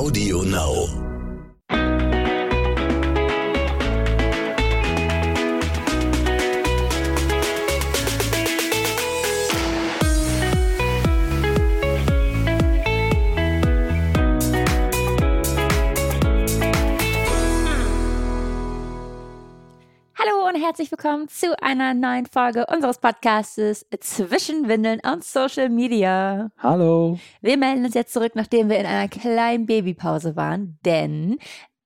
Audio Now. Willkommen zu einer neuen Folge unseres Podcastes Zwischen Windeln und Social Media. Hallo. Wir melden uns jetzt zurück, nachdem wir in einer kleinen Babypause waren, denn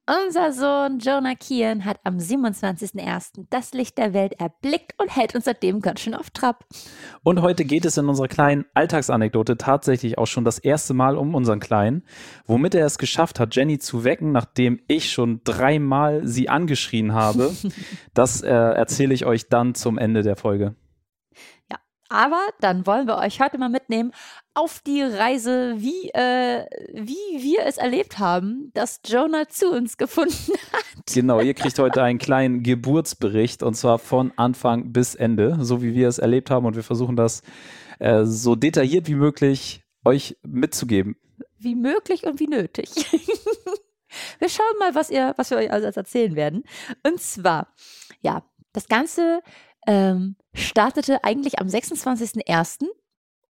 unser Sohn Jonah Kian hat am 27.01. das Licht der Welt erblickt und hält uns seitdem ganz schön auf Trab. Und heute geht es in unserer kleinen Alltagsanekdote tatsächlich auch schon das erste Mal um unseren Kleinen, womit er es geschafft hat, Jenny zu wecken, nachdem ich schon dreimal sie angeschrien habe. das äh, erzähle ich euch dann zum Ende der Folge. Aber dann wollen wir euch heute mal mitnehmen auf die Reise, wie, äh, wie wir es erlebt haben, dass Jonah zu uns gefunden hat. Genau, ihr kriegt heute einen kleinen Geburtsbericht und zwar von Anfang bis Ende, so wie wir es erlebt haben und wir versuchen das äh, so detailliert wie möglich euch mitzugeben. Wie möglich und wie nötig. wir schauen mal, was, ihr, was wir euch also erzählen werden. Und zwar, ja, das Ganze ähm, startete eigentlich am 26.01.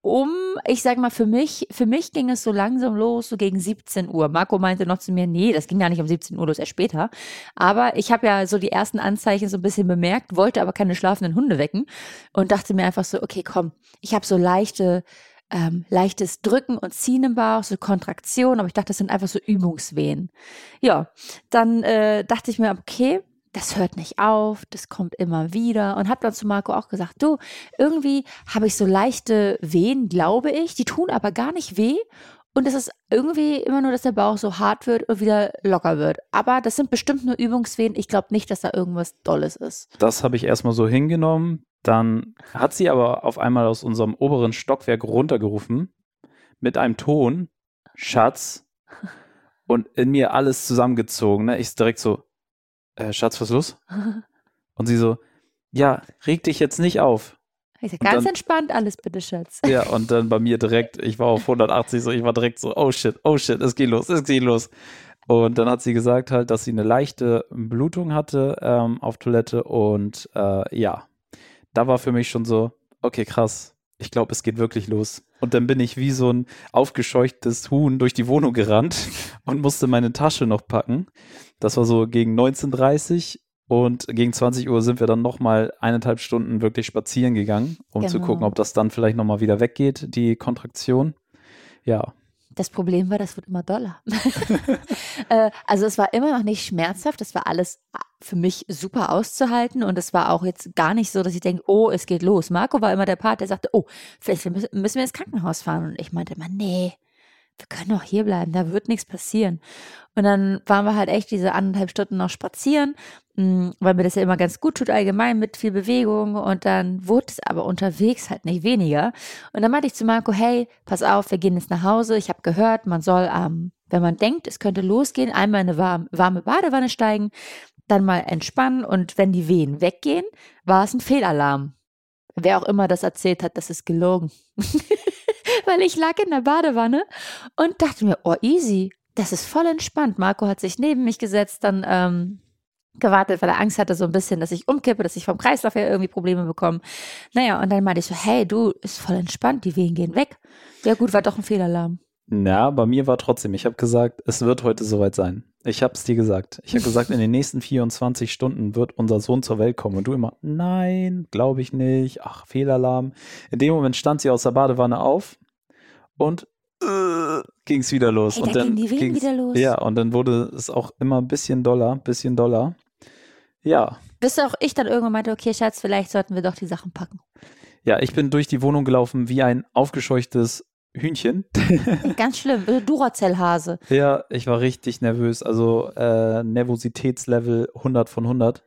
Um, ich sag mal, für mich, für mich ging es so langsam los, so gegen 17 Uhr. Marco meinte noch zu mir, nee, das ging gar nicht um 17 Uhr los, erst später. Aber ich habe ja so die ersten Anzeichen so ein bisschen bemerkt, wollte aber keine schlafenden Hunde wecken und dachte mir einfach so, okay, komm, ich habe so leichte, ähm, leichtes Drücken und Ziehen im Bauch, so Kontraktion, aber ich dachte, das sind einfach so Übungswehen. Ja, dann äh, dachte ich mir, okay, das hört nicht auf, das kommt immer wieder. Und habe dann zu Marco auch gesagt, du, irgendwie habe ich so leichte Wehen, glaube ich, die tun aber gar nicht weh. Und es ist irgendwie immer nur, dass der Bauch so hart wird und wieder locker wird. Aber das sind bestimmt nur Übungswehen. Ich glaube nicht, dass da irgendwas Dolles ist. Das habe ich erstmal so hingenommen. Dann hat sie aber auf einmal aus unserem oberen Stockwerk runtergerufen mit einem Ton, Schatz, und in mir alles zusammengezogen. Ne? Ich direkt so, äh, Schatz, was ist los? Und sie so, ja, reg dich jetzt nicht auf. Ich sag, ganz dann, entspannt alles bitte, Schatz. Ja, und dann bei mir direkt, ich war auf 180, so, ich war direkt so, oh shit, oh shit, es geht los, es geht los. Und dann hat sie gesagt halt, dass sie eine leichte Blutung hatte ähm, auf Toilette und äh, ja, da war für mich schon so, okay, krass, ich glaube, es geht wirklich los. Und dann bin ich wie so ein aufgescheuchtes Huhn durch die Wohnung gerannt und musste meine Tasche noch packen. Das war so gegen 19.30 und gegen 20 Uhr sind wir dann nochmal eineinhalb Stunden wirklich spazieren gegangen, um genau. zu gucken, ob das dann vielleicht nochmal wieder weggeht, die Kontraktion. Ja. Das Problem war, das wird immer doller. äh, also es war immer noch nicht schmerzhaft, das war alles für mich super auszuhalten und es war auch jetzt gar nicht so, dass ich denke, oh, es geht los. Marco war immer der Part, der sagte, oh, vielleicht müssen wir ins Krankenhaus fahren. Und ich meinte immer, nee, wir können auch hier bleiben, da wird nichts passieren. Und dann waren wir halt echt diese anderthalb Stunden noch spazieren, mm, weil mir das ja immer ganz gut tut, allgemein mit viel Bewegung. Und dann wurde es aber unterwegs halt nicht weniger. Und dann meinte ich zu Marco, hey, pass auf, wir gehen jetzt nach Hause. Ich habe gehört, man soll, ähm, wenn man denkt, es könnte losgehen, einmal in eine warme, warme Badewanne steigen, dann mal entspannen. Und wenn die Wehen weggehen, war es ein Fehlalarm. Wer auch immer das erzählt hat, das ist gelogen. weil ich lag in der Badewanne und dachte mir, oh, easy, das ist voll entspannt. Marco hat sich neben mich gesetzt, dann ähm, gewartet, weil er Angst hatte so ein bisschen, dass ich umkippe, dass ich vom Kreislauf her irgendwie Probleme bekomme. Naja, und dann meinte ich so, hey, du, ist voll entspannt, die Wehen gehen weg. Ja gut, war doch ein Fehlalarm. Ja, bei mir war trotzdem, ich habe gesagt, es wird heute soweit sein. Ich habe es dir gesagt. Ich habe gesagt, in den nächsten 24 Stunden wird unser Sohn zur Welt kommen. Und du immer, nein, glaube ich nicht. Ach, Fehlalarm. In dem Moment stand sie aus der Badewanne auf und äh, ging es wieder los. Hey, und da dann ging die Wehen wieder los. Ja, und dann wurde es auch immer ein bisschen doller, bisschen doller. Ja. Bis auch ich dann irgendwann meinte, okay, Schatz, vielleicht sollten wir doch die Sachen packen. Ja, ich bin durch die Wohnung gelaufen wie ein aufgescheuchtes Hühnchen. Ganz schlimm, äh, Duracell-Hase. Ja, ich war richtig nervös. Also äh, Nervositätslevel 100 von 100.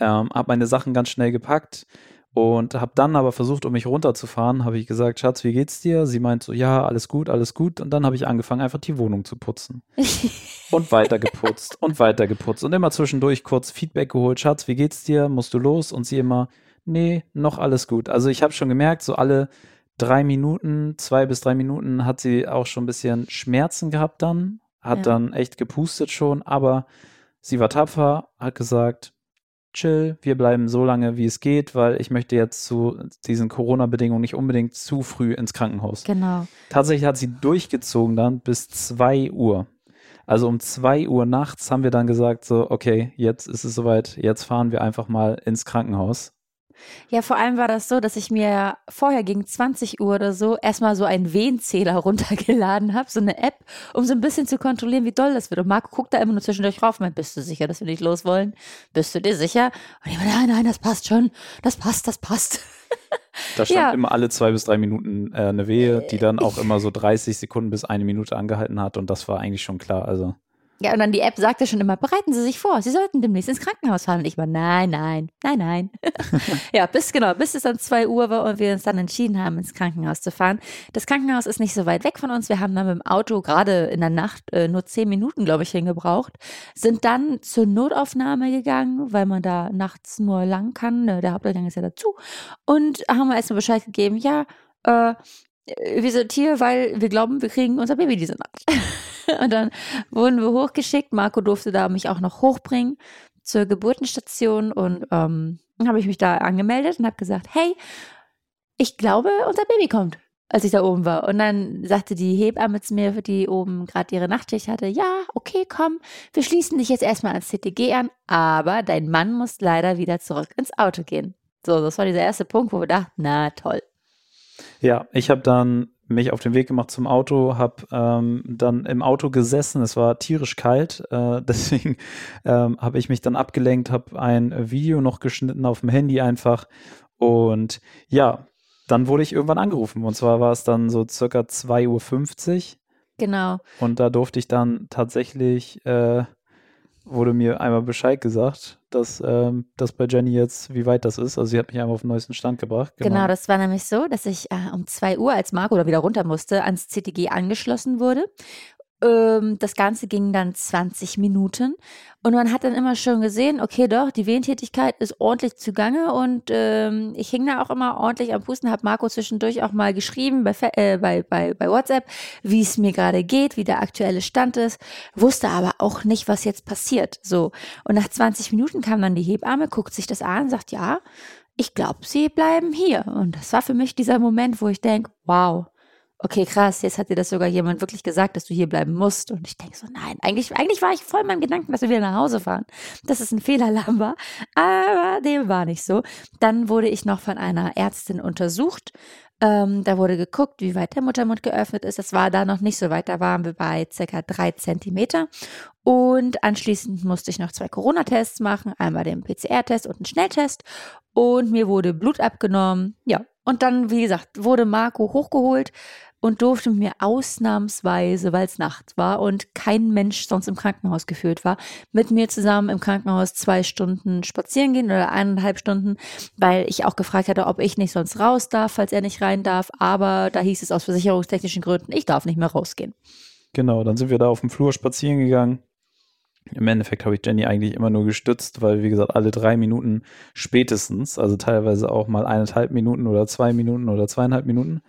Ähm, habe meine Sachen ganz schnell gepackt und habe dann aber versucht, um mich runterzufahren, habe ich gesagt, Schatz, wie geht's dir? Sie meint so, ja, alles gut, alles gut. Und dann habe ich angefangen, einfach die Wohnung zu putzen. und weiter geputzt und weiter geputzt. Und immer zwischendurch kurz Feedback geholt, Schatz, wie geht's dir? Musst du los? Und sie immer, nee, noch alles gut. Also ich habe schon gemerkt, so alle drei Minuten, zwei bis drei Minuten hat sie auch schon ein bisschen Schmerzen gehabt dann. hat Ja. dann echt gepustet schon, aber sie war tapfer, hat gesagt, chill, wir bleiben so lange, wie es geht, weil ich möchte jetzt zu diesen Corona-Bedingungen nicht unbedingt zu früh ins Krankenhaus. Genau. Tatsächlich hat sie durchgezogen dann bis 2 Uhr. Also um 2 Uhr nachts haben wir dann gesagt, so, okay, jetzt ist es soweit, jetzt fahren wir einfach mal ins Krankenhaus. Ja, vor allem war das so, dass ich mir vorher gegen 20 Uhr oder so erstmal so einen Wehenzähler runtergeladen habe, so eine App, um so ein bisschen zu kontrollieren, wie doll das wird. Und Marco guckt da immer nur zwischendurch rauf und meint, bist du sicher, dass wir nicht los wollen? Bist du dir sicher? Und ich meine, nein, nein, das passt schon. Das passt, das passt. Da stand Ja. immer alle zwei bis drei Minuten äh, eine Wehe, die dann auch immer so 30 Sekunden bis eine Minute angehalten hat und das war eigentlich schon klar. Also Ja, und dann die App sagte schon immer, bereiten Sie sich vor, Sie sollten demnächst ins Krankenhaus fahren. Und ich war, nein, nein, nein, nein. ja, bis genau, bis es dann 2 Uhr war und wir uns dann entschieden haben, ins Krankenhaus zu fahren. Das Krankenhaus ist nicht so weit weg von uns. Wir haben dann mit dem Auto gerade in der Nacht äh, nur 10 Minuten, glaube ich, hingebraucht. Sind dann zur Notaufnahme gegangen, weil man da nachts nur lang kann. Äh, Der Haupteingang ist ja dazu. Und haben wir erstmal Bescheid gegeben, ja, äh, wir sind hier, weil wir glauben, wir kriegen unser Baby diese Nacht. Und dann wurden wir hochgeschickt. Marco durfte da mich auch noch hochbringen zur Geburtenstation und ähm, dann habe ich mich da angemeldet und habe gesagt, hey, ich glaube, unser Baby kommt, als ich da oben war. Und dann sagte die Hebamme zu mir, die oben gerade ihre Nachtschicht hatte, ja, okay, komm, wir schließen dich jetzt erstmal ans CTG an, aber dein Mann muss leider wieder zurück ins Auto gehen. So, das war dieser erste Punkt, wo wir dachten, na toll. Ja, ich habe dann mich auf den Weg gemacht zum Auto, habe ähm, dann im Auto gesessen. Es war tierisch kalt, äh, deswegen ähm, habe ich mich dann abgelenkt, habe ein Video noch geschnitten auf dem Handy einfach und ja, dann wurde ich irgendwann angerufen und zwar war es dann so circa 2.50 Uhr Genau. und da durfte ich dann tatsächlich, äh, wurde mir einmal Bescheid gesagt, dass ähm, das bei Jenny jetzt, wie weit das ist. Also sie hat mich einmal auf den neuesten Stand gebracht. Genau. das war nämlich so, dass ich äh, um 2 Uhr, als Marco da wieder runter musste, ans CTG angeschlossen wurde. Ähm, das Ganze ging dann 20 Minuten und man hat dann immer schon gesehen, okay, doch, die Wehentätigkeit ist ordentlich zugange und ähm, ich hing da auch immer ordentlich am Pusten, habe Marco zwischendurch auch mal geschrieben bei, äh, bei, bei, bei WhatsApp, wie es mir gerade geht, wie der aktuelle Stand ist, wusste aber auch nicht, was jetzt passiert. So. Und nach 20 Minuten kam dann die Hebamme, guckt sich das an, sagt, ja, ich glaube, sie bleiben hier. Und das war für mich dieser Moment, wo ich denke, wow, okay, krass, jetzt hat dir das sogar jemand wirklich gesagt, dass du hier bleiben musst. Und ich denke so, nein, eigentlich, eigentlich war ich voll in meinem Gedanken, dass wir wieder nach Hause fahren. Dass es ein Fehlalarm war. Aber dem war nicht so. Dann wurde ich noch von einer Ärztin untersucht. Ähm, da wurde geguckt, wie weit der Muttermund geöffnet ist. Das war da noch nicht so weit. Da waren wir bei circa drei Zentimeter. Und anschließend musste ich noch zwei Corona-Tests machen. Einmal den PCR-Test und einen Schnelltest. Und mir wurde Blut abgenommen. Ja. Und dann, wie gesagt, wurde Marco hochgeholt und durfte mir ausnahmsweise, weil es nachts war und kein Mensch sonst im Krankenhaus geführt war, mit mir zusammen im Krankenhaus zwei Stunden spazieren gehen oder eineinhalb Stunden, weil ich auch gefragt hatte, ob ich nicht sonst raus darf, falls er nicht rein darf. Aber da hieß es aus versicherungstechnischen Gründen, ich darf nicht mehr rausgehen. Genau, dann sind wir da auf dem Flur spazieren gegangen. Im Endeffekt habe ich Jenny eigentlich immer nur gestützt, weil, wie gesagt, alle drei Minuten spätestens, also teilweise auch mal eineinhalb Minuten oder zwei Minuten oder zweieinhalb Minuten,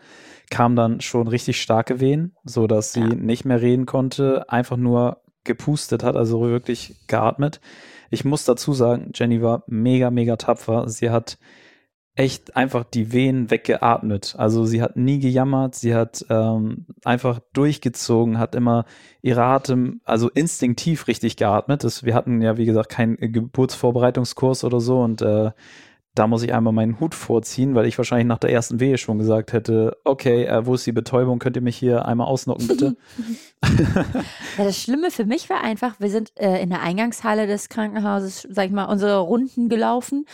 kam dann schon richtig starke Wehen, so dass sie Ja. nicht mehr reden konnte, einfach nur gepustet hat, also wirklich geatmet. Ich muss dazu sagen, Jenny war mega, mega tapfer. Sie hat echt einfach die Wehen weggeatmet. Also sie hat nie gejammert, sie hat ähm, einfach durchgezogen, hat immer ihre Atem, also instinktiv richtig geatmet. Das, wir hatten ja, wie gesagt, keinen Geburtsvorbereitungskurs oder so und äh, da muss ich einmal meinen Hut vorziehen, weil ich wahrscheinlich nach der ersten Wehe schon gesagt hätte, okay, äh, wo ist die Betäubung? Könnt ihr mich hier einmal ausnocken, bitte? Ja, das Schlimme für mich war einfach, wir sind äh, in der Eingangshalle des Krankenhauses, sag ich mal, unsere Runden gelaufen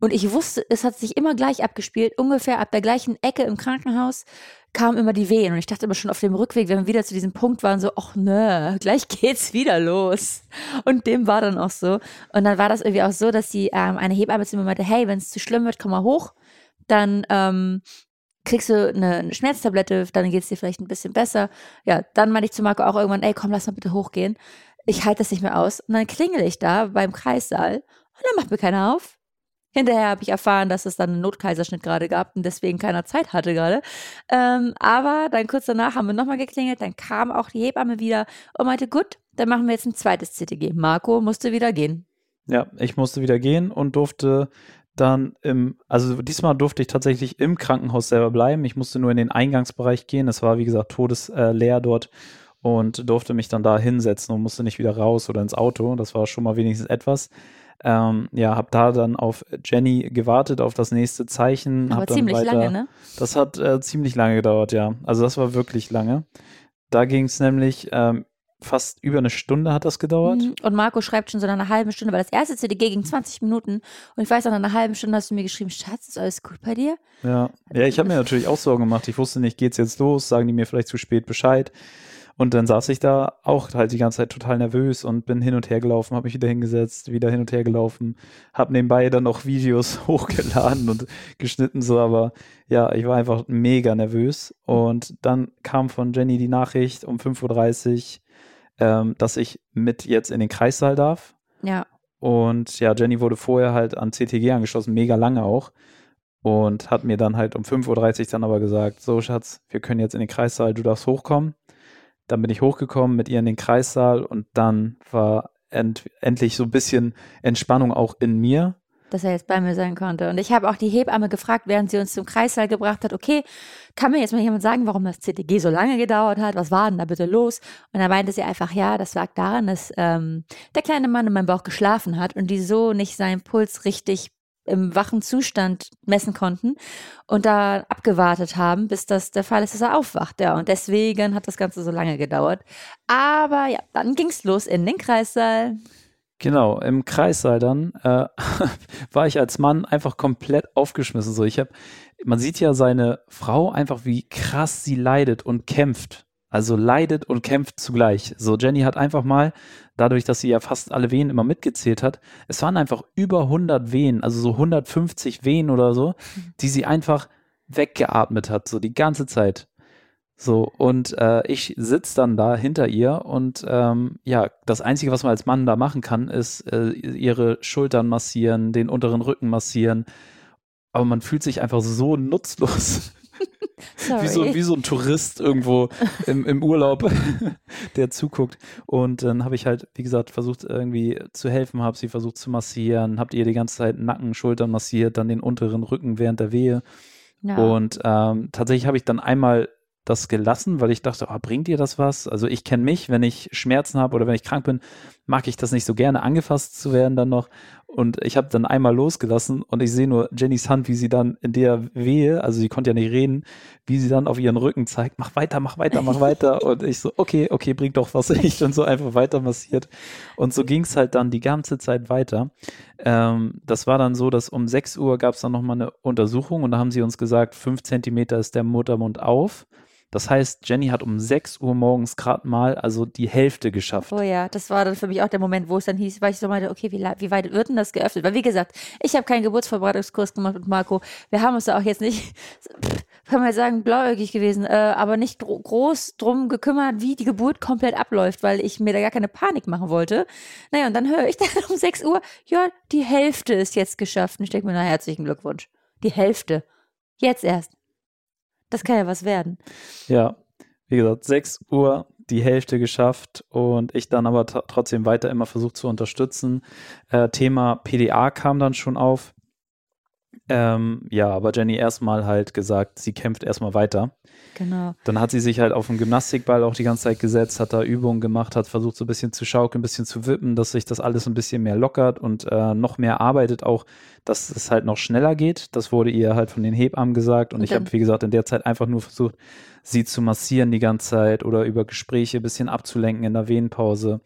und ich wusste, es hat sich immer gleich abgespielt, ungefähr ab der gleichen Ecke im Krankenhaus kamen immer die Wehen und ich dachte immer schon auf dem Rückweg, wenn wir wieder zu diesem Punkt waren, so, ach nö, gleich geht's wieder los. Und dem war dann auch so. Und dann war das irgendwie auch so, dass die ähm, eine Hebamme zu mir meinte, hey, wenn es zu schlimm wird, komm mal hoch, dann ähm, kriegst du eine, Schmerztablette, dann geht's dir vielleicht ein bisschen besser. Ja, dann meinte ich zu Marco auch irgendwann, ey, komm, lass mal bitte hochgehen. Ich halte das nicht mehr aus. Und dann klingel ich da beim Kreissaal und dann macht mir keiner auf. Hinterher habe ich erfahren, dass es dann einen Notkaiserschnitt gerade gab und deswegen keiner Zeit hatte gerade. Ähm, aber dann kurz danach haben wir nochmal geklingelt, dann kam auch die Hebamme wieder und meinte, gut, dann machen wir jetzt ein zweites CTG. Marco musste wieder gehen. Ja, ich musste wieder gehen und durfte dann im, also diesmal durfte ich tatsächlich im Krankenhaus selber bleiben. Ich musste nur in den Eingangsbereich gehen. Es war, wie gesagt, todesleer äh, dort und durfte mich dann da hinsetzen und musste nicht wieder raus oder ins Auto. Das war schon mal wenigstens etwas. Ähm, ja, habe da dann auf Jenny gewartet, auf das nächste Zeichen. Aber ziemlich weiter, lange, ne? Das hat äh, ziemlich lange gedauert, ja. Also das war wirklich lange. Da ging es nämlich ähm, fast über eine Stunde hat das gedauert. Mhm. Und Marco schreibt schon so nach einer halben Stunde, weil das erste CDG ging 20 Minuten. Und ich weiß, nach einer halben Stunde hast du mir geschrieben, Schatz, ist alles gut bei dir? Ja, ja ich habe mir natürlich auch Sorgen gemacht. Ich wusste nicht, geht's jetzt los? Sagen die mir vielleicht zu spät Bescheid? Und dann saß ich da auch halt die ganze Zeit total nervös und bin hin und her gelaufen, habe mich wieder hingesetzt, wieder hin und her gelaufen, habe nebenbei dann noch Videos hochgeladen und geschnitten so, aber ja, ich war einfach mega nervös. Und dann kam von Jenny die Nachricht um 5.30 Uhr, ähm, dass ich mit jetzt in den Kreissaal darf. Ja. Und ja, Jenny wurde vorher halt an CTG angeschlossen, mega lange auch. Und hat mir dann halt um 5.30 Uhr dann aber gesagt, so Schatz, wir können jetzt in den Kreissaal, du darfst hochkommen. Dann bin ich hochgekommen mit ihr in den Kreissaal und dann war end endlich so ein bisschen Entspannung auch in mir. Dass er jetzt bei mir sein konnte. Und ich habe auch die Hebamme gefragt, während sie uns zum Kreissaal gebracht hat, okay, kann mir jetzt mal jemand sagen, warum das CTG so lange gedauert hat? Was war denn da bitte los? Und dann meinte sie einfach, ja, das lag daran, dass ähm, der kleine Mann in meinem Bauch geschlafen hat und die so nicht seinen Puls richtig im wachen Zustand messen konnten und da abgewartet haben, bis das der Fall ist, dass er aufwacht. Ja, und deswegen hat das Ganze so lange gedauert. Aber ja, dann ging es los in den Kreissaal. Genau, im Kreissaal dann äh, war ich als Mann einfach komplett aufgeschmissen. So, ich habe, man sieht ja seine Frau einfach, wie krass sie leidet und kämpft. Also leidet und kämpft zugleich. So, Jenny hat einfach mal, dadurch, dass sie ja fast alle Wehen immer mitgezählt hat, es waren einfach über 100 Wehen, also so 150 Wehen oder so, die sie einfach weggeatmet hat, so die ganze Zeit. So, und äh, ich sitze dann da hinter ihr und ähm, ja, das Einzige, was man als Mann da machen kann, ist äh, ihre Schultern massieren, den unteren Rücken massieren. Aber man fühlt sich einfach so nutzlos. wie, so, wie so ein Tourist irgendwo im, im Urlaub, der zuguckt. Und dann habe ich halt, wie gesagt, versucht irgendwie zu helfen, habe sie versucht zu massieren, habt ihr die ganze Zeit Nacken, Schultern massiert, dann den unteren Rücken während der Wehe. Ja. Und ähm, tatsächlich habe ich dann einmal das gelassen, weil ich dachte, oh, bringt dir das was? Also ich kenne mich, wenn ich Schmerzen habe oder wenn ich krank bin, mag ich das nicht so gerne, angefasst zu werden dann noch. Und ich habe dann einmal losgelassen und ich sehe nur Jennys Hand, wie sie dann in der Wehe, also sie konnte ja nicht reden, wie sie dann auf ihren Rücken zeigt, mach weiter, mach weiter, mach weiter. und ich so, okay, okay, bringt doch was. Ich dann so einfach weiter massiert. Und so ging es halt dann die ganze Zeit weiter. Ähm, das war dann so, dass um 6 Uhr gab es dann nochmal eine Untersuchung und da haben sie uns gesagt, 5 Zentimeter ist der Muttermund auf. Das heißt, Jenny hat um 6 Uhr morgens gerade mal also die Hälfte geschafft. Oh ja, das war dann für mich auch der Moment, wo es dann hieß, weil ich so meinte, okay, wie, wie weit wird denn das geöffnet? Weil wie gesagt, ich habe keinen Geburtsvorbereitungskurs gemacht mit Marco. Wir haben uns da auch jetzt nicht, kann man sagen, blauäugig gewesen, äh, aber nicht groß drum gekümmert, wie die Geburt komplett abläuft, weil ich mir da gar keine Panik machen wollte. Naja, und dann höre ich dann um 6 Uhr, ja, die Hälfte ist jetzt geschafft. Und ich denke mir, na, herzlichen Glückwunsch. Die Hälfte. Jetzt erst. Das kann ja was werden. Ja, wie gesagt, 6 Uhr die Hälfte geschafft und ich dann aber trotzdem weiter immer versucht zu unterstützen. Äh, Thema PDA kam dann schon auf. Ähm, ja, aber Jenny erstmal halt gesagt, sie kämpft erstmal weiter. Genau. Dann hat sie sich halt auf dem Gymnastikball auch die ganze Zeit gesetzt, hat da Übungen gemacht, hat versucht so ein bisschen zu schaukeln, ein bisschen zu wippen, dass sich das alles ein bisschen mehr lockert und äh, noch mehr arbeitet auch, dass es halt noch schneller geht. Das wurde ihr halt von den Hebammen gesagt und, und ich habe, wie gesagt, in der Zeit einfach nur versucht, sie zu massieren die ganze Zeit oder über Gespräche ein bisschen abzulenken in der Venenpause.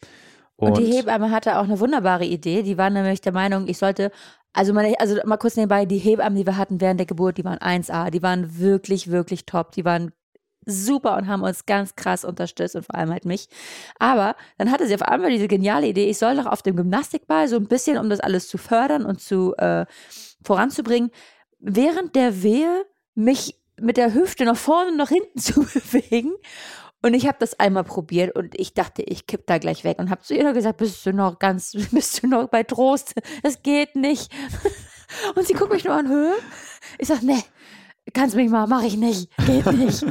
Und, und, die Hebamme hatte auch eine wunderbare Idee. Die war nämlich der Meinung, ich sollte also, meine, also mal kurz nebenbei, die Hebammen, die wir hatten während der Geburt, die waren 1A, die waren wirklich, wirklich top, die waren super und haben uns ganz krass unterstützt und vor allem halt mich. Aber dann hatte sie auf einmal diese geniale Idee, ich soll doch auf dem Gymnastikball so ein bisschen, um das alles zu fördern und zu äh, voranzubringen, während der Wehe mich mit der Hüfte nach vorne und nach hinten zu bewegen und ich habe das einmal probiert und ich dachte, ich kipp da gleich weg und habe zu ihr gesagt, bist du noch ganz, bist du noch bei Trost? Es geht nicht. Und sie guckt mich nur an, Höhe. Ich sag, nee, kannst mich mal, mach ich nicht, geht nicht.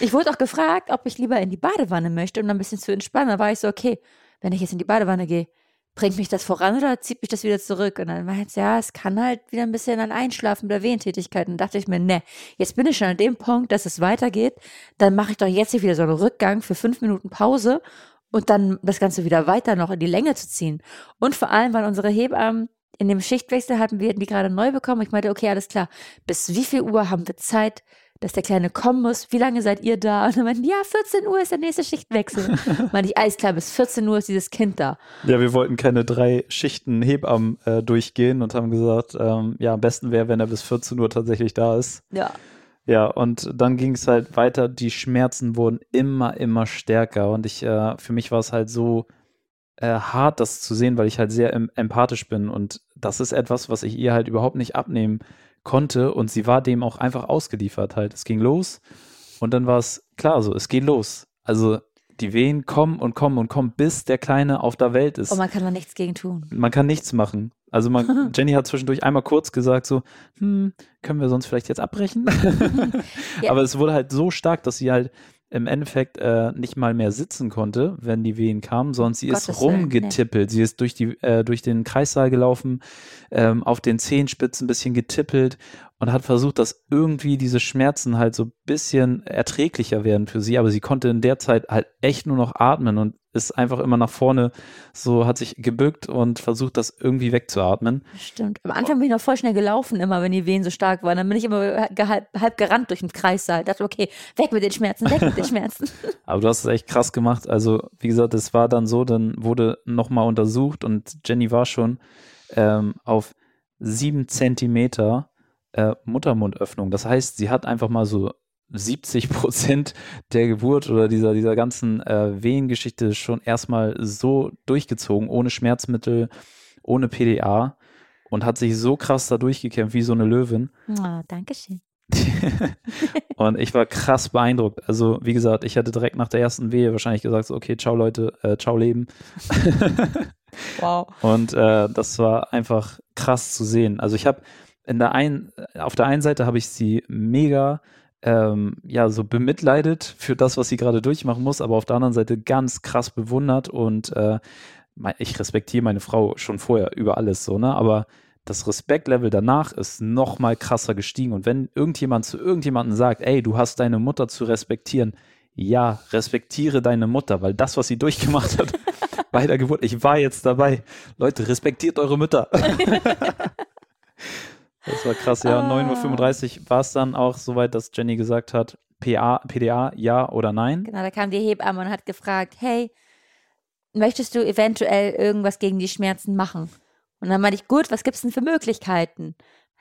Ich wurde auch gefragt, ob ich lieber in die Badewanne möchte, um dann ein bisschen zu entspannen. Da war ich so, okay, wenn ich jetzt in die Badewanne gehe, bringt mich das voran oder zieht mich das wieder zurück? Und dann jetzt, ja, es kann halt wieder ein bisschen an Einschlafen oder Wehentätigkeit. Und dachte ich mir, ne, jetzt bin ich schon an dem Punkt, dass es weitergeht. Dann mache ich doch jetzt hier wieder so einen Rückgang für fünf Minuten Pause und dann das Ganze wieder weiter noch in die Länge zu ziehen. Und vor allem waren unsere Hebammen in dem Schichtwechsel hatten wir die gerade neu bekommen. Ich meinte, okay, alles klar. Bis wie viel Uhr haben wir Zeit, dass der Kleine kommen muss. Wie lange seid ihr da? Und dann meinten, ja, 14 Uhr ist der nächste Schichtwechsel. meinte ich, alles klar, bis 14 Uhr ist dieses Kind da. Ja, wir wollten keine drei Schichten Hebammen äh, durchgehen und haben gesagt, ähm, ja, am besten wäre, wenn er bis 14 Uhr tatsächlich da ist. Ja. Ja, und dann ging es halt weiter. Die Schmerzen wurden immer, immer stärker. Und ich, äh, für mich war es halt so äh, hart, das zu sehen, weil ich halt sehr empathisch bin. Und das ist etwas, was ich ihr halt überhaupt nicht abnehmen konnte und sie war dem auch einfach ausgeliefert halt. Es ging los und dann war es klar so, es geht los. Also die Wehen kommen und kommen und kommen, bis der Kleine auf der Welt ist. Und man kann da nichts gegen tun. Man kann nichts machen. Also man, Jenny hat zwischendurch einmal kurz gesagt so, hm, können wir sonst vielleicht jetzt abbrechen? ja. Aber es wurde halt so stark, dass sie halt im Endeffekt äh, nicht mal mehr sitzen konnte, wenn die Wehen kamen, sondern sie Gottes ist rumgetippelt. Nee. Sie ist durch, die, äh, durch den Kreissaal gelaufen, ähm, auf den Zehenspitzen ein bisschen getippelt und hat versucht, dass irgendwie diese Schmerzen halt so ein bisschen erträglicher werden für sie. Aber sie konnte in der Zeit halt echt nur noch atmen und ist einfach immer nach vorne, so hat sich gebückt und versucht, das irgendwie wegzuatmen. Stimmt. Am Anfang bin ich noch voll schnell gelaufen, immer wenn die Wehen so stark waren. Dann bin ich immer halb, halb gerannt durch den Kreissaal. Dachte, okay, weg mit den Schmerzen, weg mit den Schmerzen. Aber du hast es echt krass gemacht. Also, wie gesagt, es war dann so, dann wurde nochmal untersucht und Jenny war schon ähm, auf sieben Zentimeter äh, Muttermundöffnung. Das heißt, sie hat einfach mal so 70 Prozent der Geburt oder dieser, dieser ganzen äh, Wehengeschichte schon erstmal so durchgezogen, ohne Schmerzmittel, ohne PDA und hat sich so krass da durchgekämpft wie so eine Löwin. Oh, Dankeschön. und ich war krass beeindruckt. Also, wie gesagt, ich hätte direkt nach der ersten Wehe wahrscheinlich gesagt: so, Okay, ciao Leute, äh, ciao Leben. wow. Und äh, das war einfach krass zu sehen. Also, ich habe in der einen, auf der einen Seite habe ich sie mega ähm, ja, so bemitleidet für das, was sie gerade durchmachen muss, aber auf der anderen Seite ganz krass bewundert und äh, ich respektiere meine Frau schon vorher über alles so, ne? Aber das Respektlevel danach ist noch mal krasser gestiegen. Und wenn irgendjemand zu irgendjemandem sagt, ey, du hast deine Mutter zu respektieren, ja, respektiere deine Mutter, weil das, was sie durchgemacht hat bei der Geburt, ich war jetzt dabei. Leute, respektiert eure Mütter. Das war krass, ja. Ah. 9.35 Uhr war es dann auch soweit, dass Jenny gesagt hat, PA, PDA, ja oder nein. Genau, da kam die Hebamme und hat gefragt, hey, möchtest du eventuell irgendwas gegen die Schmerzen machen? Und dann meinte ich, gut, was gibt es denn für Möglichkeiten?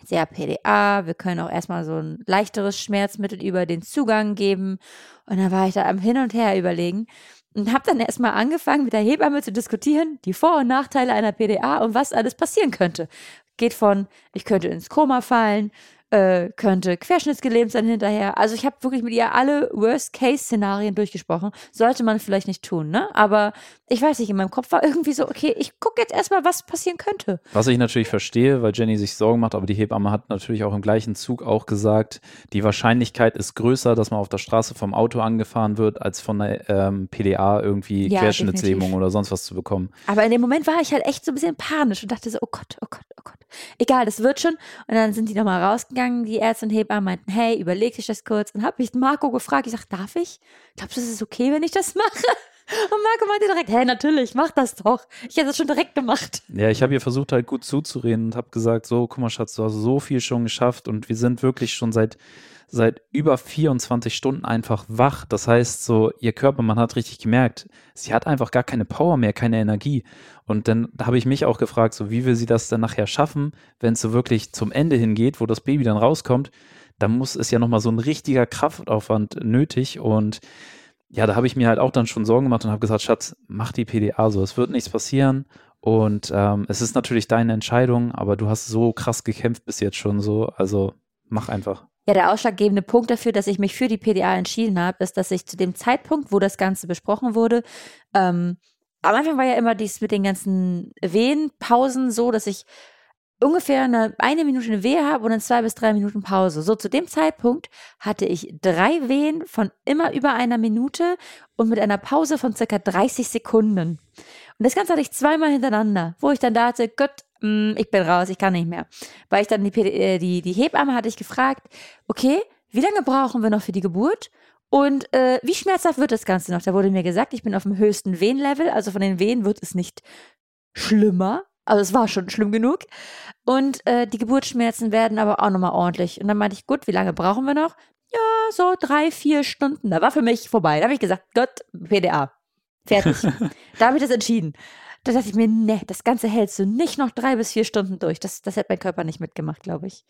Ja, PDA, wir können auch erstmal so ein leichteres Schmerzmittel über den Zugang geben. Und dann war ich da am Hin und Her überlegen und habe dann erstmal angefangen, mit der Hebamme zu diskutieren, die Vor- und Nachteile einer PDA und was alles passieren könnte geht von, ich könnte ins Koma fallen, äh, könnte querschnittsgelähmt sein hinterher. Also ich habe wirklich mit ihr alle Worst-Case-Szenarien durchgesprochen. Sollte man vielleicht nicht tun, ne? Aber ich weiß nicht, in meinem Kopf war irgendwie so, okay, ich gucke jetzt erstmal, was passieren könnte. Was ich natürlich verstehe, weil Jenny sich Sorgen macht, aber die Hebamme hat natürlich auch im gleichen Zug auch gesagt, die Wahrscheinlichkeit ist größer, dass man auf der Straße vom Auto angefahren wird, als von der ähm, PDA irgendwie ja, Querschnittslähmung oder sonst was zu bekommen. Aber in dem Moment war ich halt echt so ein bisschen panisch und dachte so, oh Gott, oh Gott. Egal, das wird schon. Und dann sind die nochmal rausgegangen, die Ärzte und Hebammen meinten, hey, überleg dich das kurz. Und habe ich Marco gefragt, ich sage, darf ich? Glaubst du, das ist okay, wenn ich das mache? Und Marco meinte direkt, hey, natürlich, mach das doch. Ich hätte das schon direkt gemacht. Ja, ich habe ihr versucht halt gut zuzureden und habe gesagt, so, guck mal, Schatz, du hast so viel schon geschafft und wir sind wirklich schon seit seit über 24 Stunden einfach wach. Das heißt, so ihr Körper, man hat richtig gemerkt, sie hat einfach gar keine Power mehr, keine Energie. Und dann habe ich mich auch gefragt, so wie will sie das dann nachher schaffen, wenn es so wirklich zum Ende hingeht, wo das Baby dann rauskommt, dann muss es ja nochmal so ein richtiger Kraftaufwand nötig und ja, da habe ich mir halt auch dann schon Sorgen gemacht und habe gesagt, Schatz, mach die PDA so, es wird nichts passieren und ähm, es ist natürlich deine Entscheidung, aber du hast so krass gekämpft bis jetzt schon so, also mach einfach. Ja, der ausschlaggebende Punkt dafür, dass ich mich für die PDA entschieden habe, ist, dass ich zu dem Zeitpunkt, wo das Ganze besprochen wurde, ähm, am Anfang war ja immer dies mit den ganzen Wehenpausen so, dass ich ungefähr eine, eine Minute eine Wehe habe und dann zwei bis drei Minuten Pause. So zu dem Zeitpunkt hatte ich drei Wehen von immer über einer Minute und mit einer Pause von circa 30 Sekunden. Und das Ganze hatte ich zweimal hintereinander, wo ich dann dachte, Gott, ich bin raus, ich kann nicht mehr. Weil ich dann die, äh, die, die Hebamme hatte ich gefragt, okay, wie lange brauchen wir noch für die Geburt? Und äh, wie schmerzhaft wird das Ganze noch? Da wurde mir gesagt, ich bin auf dem höchsten Wehenlevel, also von den Wehen wird es nicht schlimmer. Also es war schon schlimm genug. Und äh, die Geburtsschmerzen werden aber auch nochmal ordentlich. Und dann meinte ich, gut, wie lange brauchen wir noch? Ja, so drei, vier Stunden. Da war für mich vorbei. Da habe ich gesagt, Gott, PDA. Fertig. da habe ich das entschieden. Da dachte ich mir, ne, das Ganze hältst du nicht noch drei bis vier Stunden durch. Das, das hätte mein Körper nicht mitgemacht, glaube ich.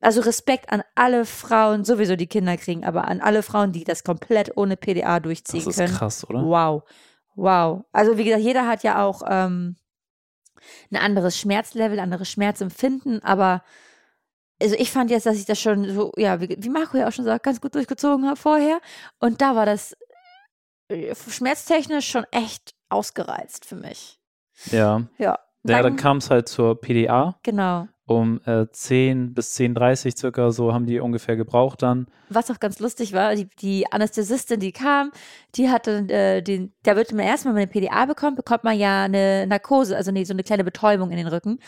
Also Respekt an alle Frauen, sowieso die Kinder kriegen, aber an alle Frauen, die das komplett ohne PDA durchziehen können. Das ist können. krass, oder? Wow. Wow. Also wie gesagt, jeder hat ja auch ähm, ein anderes Schmerzlevel, anderes Schmerzempfinden, aber also ich fand jetzt, dass ich das schon so, ja, wie, wie Marco ja auch schon sagt, ganz gut durchgezogen habe vorher. Und da war das äh, schmerztechnisch schon echt ausgereizt für mich. Ja. Ja. Ja, dann kam es halt zur PDA. Genau um äh, 10 bis 10.30 circa, so haben die ungefähr gebraucht dann. Was auch ganz lustig war, die, die Anästhesistin, die kam, die hatte äh, den, da wird man erstmal, wenn man eine PDA bekommt, bekommt man ja eine Narkose, also nee, so eine kleine Betäubung in den Rücken.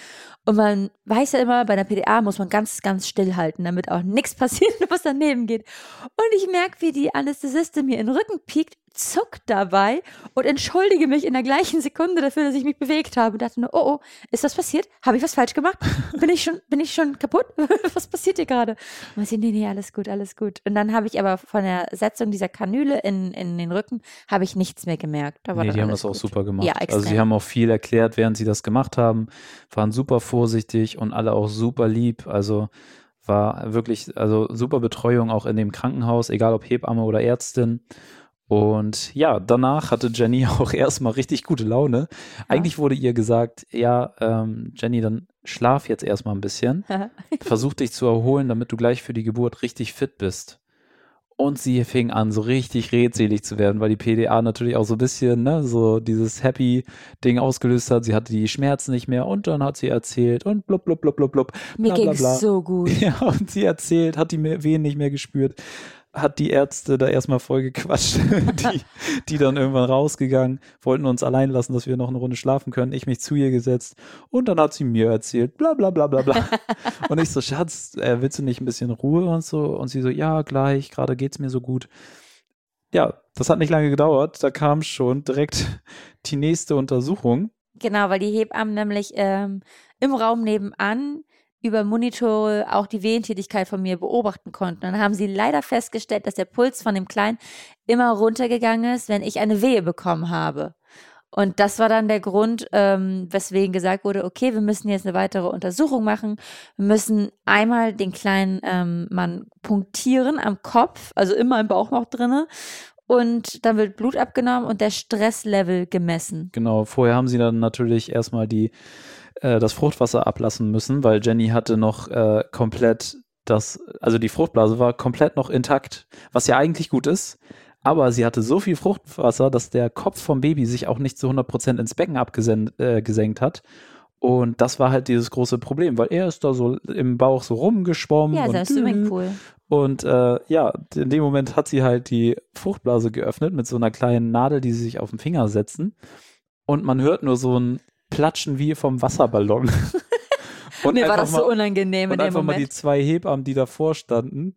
Und man weiß ja immer, bei einer PDA muss man ganz, ganz still halten, damit auch nichts passiert, was daneben geht. Und ich merke, wie die Anästhesistin mir in den Rücken piekt, zuck dabei und entschuldige mich in der gleichen Sekunde dafür, dass ich mich bewegt habe und dachte nur, oh, oh, ist was passiert? Habe ich was falsch gemacht? Bin ich schon, bin ich schon kaputt? was passiert hier gerade? Und ich, nee, nee, alles gut, alles gut. Und dann habe ich aber von der Setzung dieser Kanüle in, in den Rücken, habe ich nichts mehr gemerkt. Da nee, die haben das auch super gemacht. Ja, also sie haben auch viel erklärt, während sie das gemacht haben, waren super vorsichtig und alle auch super lieb. Also war wirklich, also super Betreuung auch in dem Krankenhaus, egal ob Hebamme oder Ärztin. Und ja, danach hatte Jenny auch erstmal richtig gute Laune. Ja. Eigentlich wurde ihr gesagt, ja, ähm, Jenny, dann schlaf jetzt erstmal ein bisschen. Versuch dich zu erholen, damit du gleich für die Geburt richtig fit bist. Und sie fing an, so richtig redselig zu werden, weil die PDA natürlich auch so ein bisschen, ne, so dieses Happy-Ding ausgelöst hat. Sie hatte die Schmerzen nicht mehr und dann hat sie erzählt und blub, blub, blub, blub, blub. Mir ging es so gut. Ja, und sie erzählt, hat die Wehen nicht mehr gespürt hat die Ärzte da erstmal voll gequatscht, die, die dann irgendwann rausgegangen, wollten uns allein lassen, dass wir noch eine Runde schlafen können. Ich mich zu ihr gesetzt und dann hat sie mir erzählt, bla bla bla bla bla. und ich so, Schatz, äh, willst du nicht ein bisschen Ruhe und so? Und sie so, ja, gleich, gerade geht's mir so gut. Ja, das hat nicht lange gedauert. Da kam schon direkt die nächste Untersuchung. Genau, weil die Hebammen nämlich ähm, im Raum nebenan über Monitor auch die Wehentätigkeit von mir beobachten konnten. Dann haben sie leider festgestellt, dass der Puls von dem Kleinen immer runtergegangen ist, wenn ich eine Wehe bekommen habe. Und das war dann der Grund, ähm, weswegen gesagt wurde, okay, wir müssen jetzt eine weitere Untersuchung machen. Wir müssen einmal den kleinen ähm, Mann punktieren am Kopf, also immer im Bauch noch drinne. Und dann wird Blut abgenommen und der Stresslevel gemessen. Genau, vorher haben sie dann natürlich erstmal die äh, das Fruchtwasser ablassen müssen, weil Jenny hatte noch äh, komplett das, also die Fruchtblase war komplett noch intakt, was ja eigentlich gut ist. Aber sie hatte so viel Fruchtwasser, dass der Kopf vom Baby sich auch nicht zu 100% ins Becken abgesenkt äh, hat. Und das war halt dieses große Problem, weil er ist da so im Bauch so rumgeschwommen. Ja, das ist Swimmingpool. Und äh, ja, in dem Moment hat sie halt die Fruchtblase geöffnet mit so einer kleinen Nadel, die sie sich auf den Finger setzen. Und man hört nur so ein Platschen wie vom Wasserballon. Und Mir war das mal, so unangenehm in dem einfach Moment. mal die zwei Hebammen, die davor standen,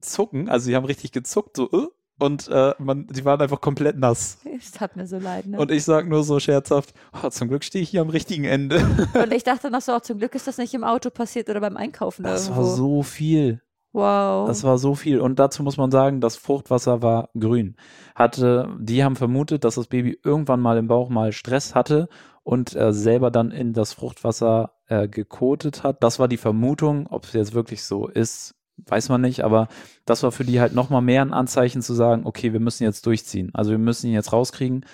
zucken. Also sie haben richtig gezuckt, so äh, und äh, man, die waren einfach komplett nass. Es tat mir so leid, ne? Und ich sag nur so scherzhaft, oh, zum Glück stehe ich hier am richtigen Ende. Und ich dachte noch so, oh, zum Glück ist das nicht im Auto passiert oder beim Einkaufen Das irgendwo. war so viel. Wow. Das war so viel. Und dazu muss man sagen, das Fruchtwasser war grün. Hatte, die haben vermutet, dass das Baby irgendwann mal im Bauch mal Stress hatte und äh, selber dann in das Fruchtwasser äh, gekotet hat. Das war die Vermutung. Ob es jetzt wirklich so ist, weiß man nicht. Aber das war für die halt nochmal mehr ein Anzeichen zu sagen, okay, wir müssen jetzt durchziehen. Also wir müssen ihn jetzt rauskriegen.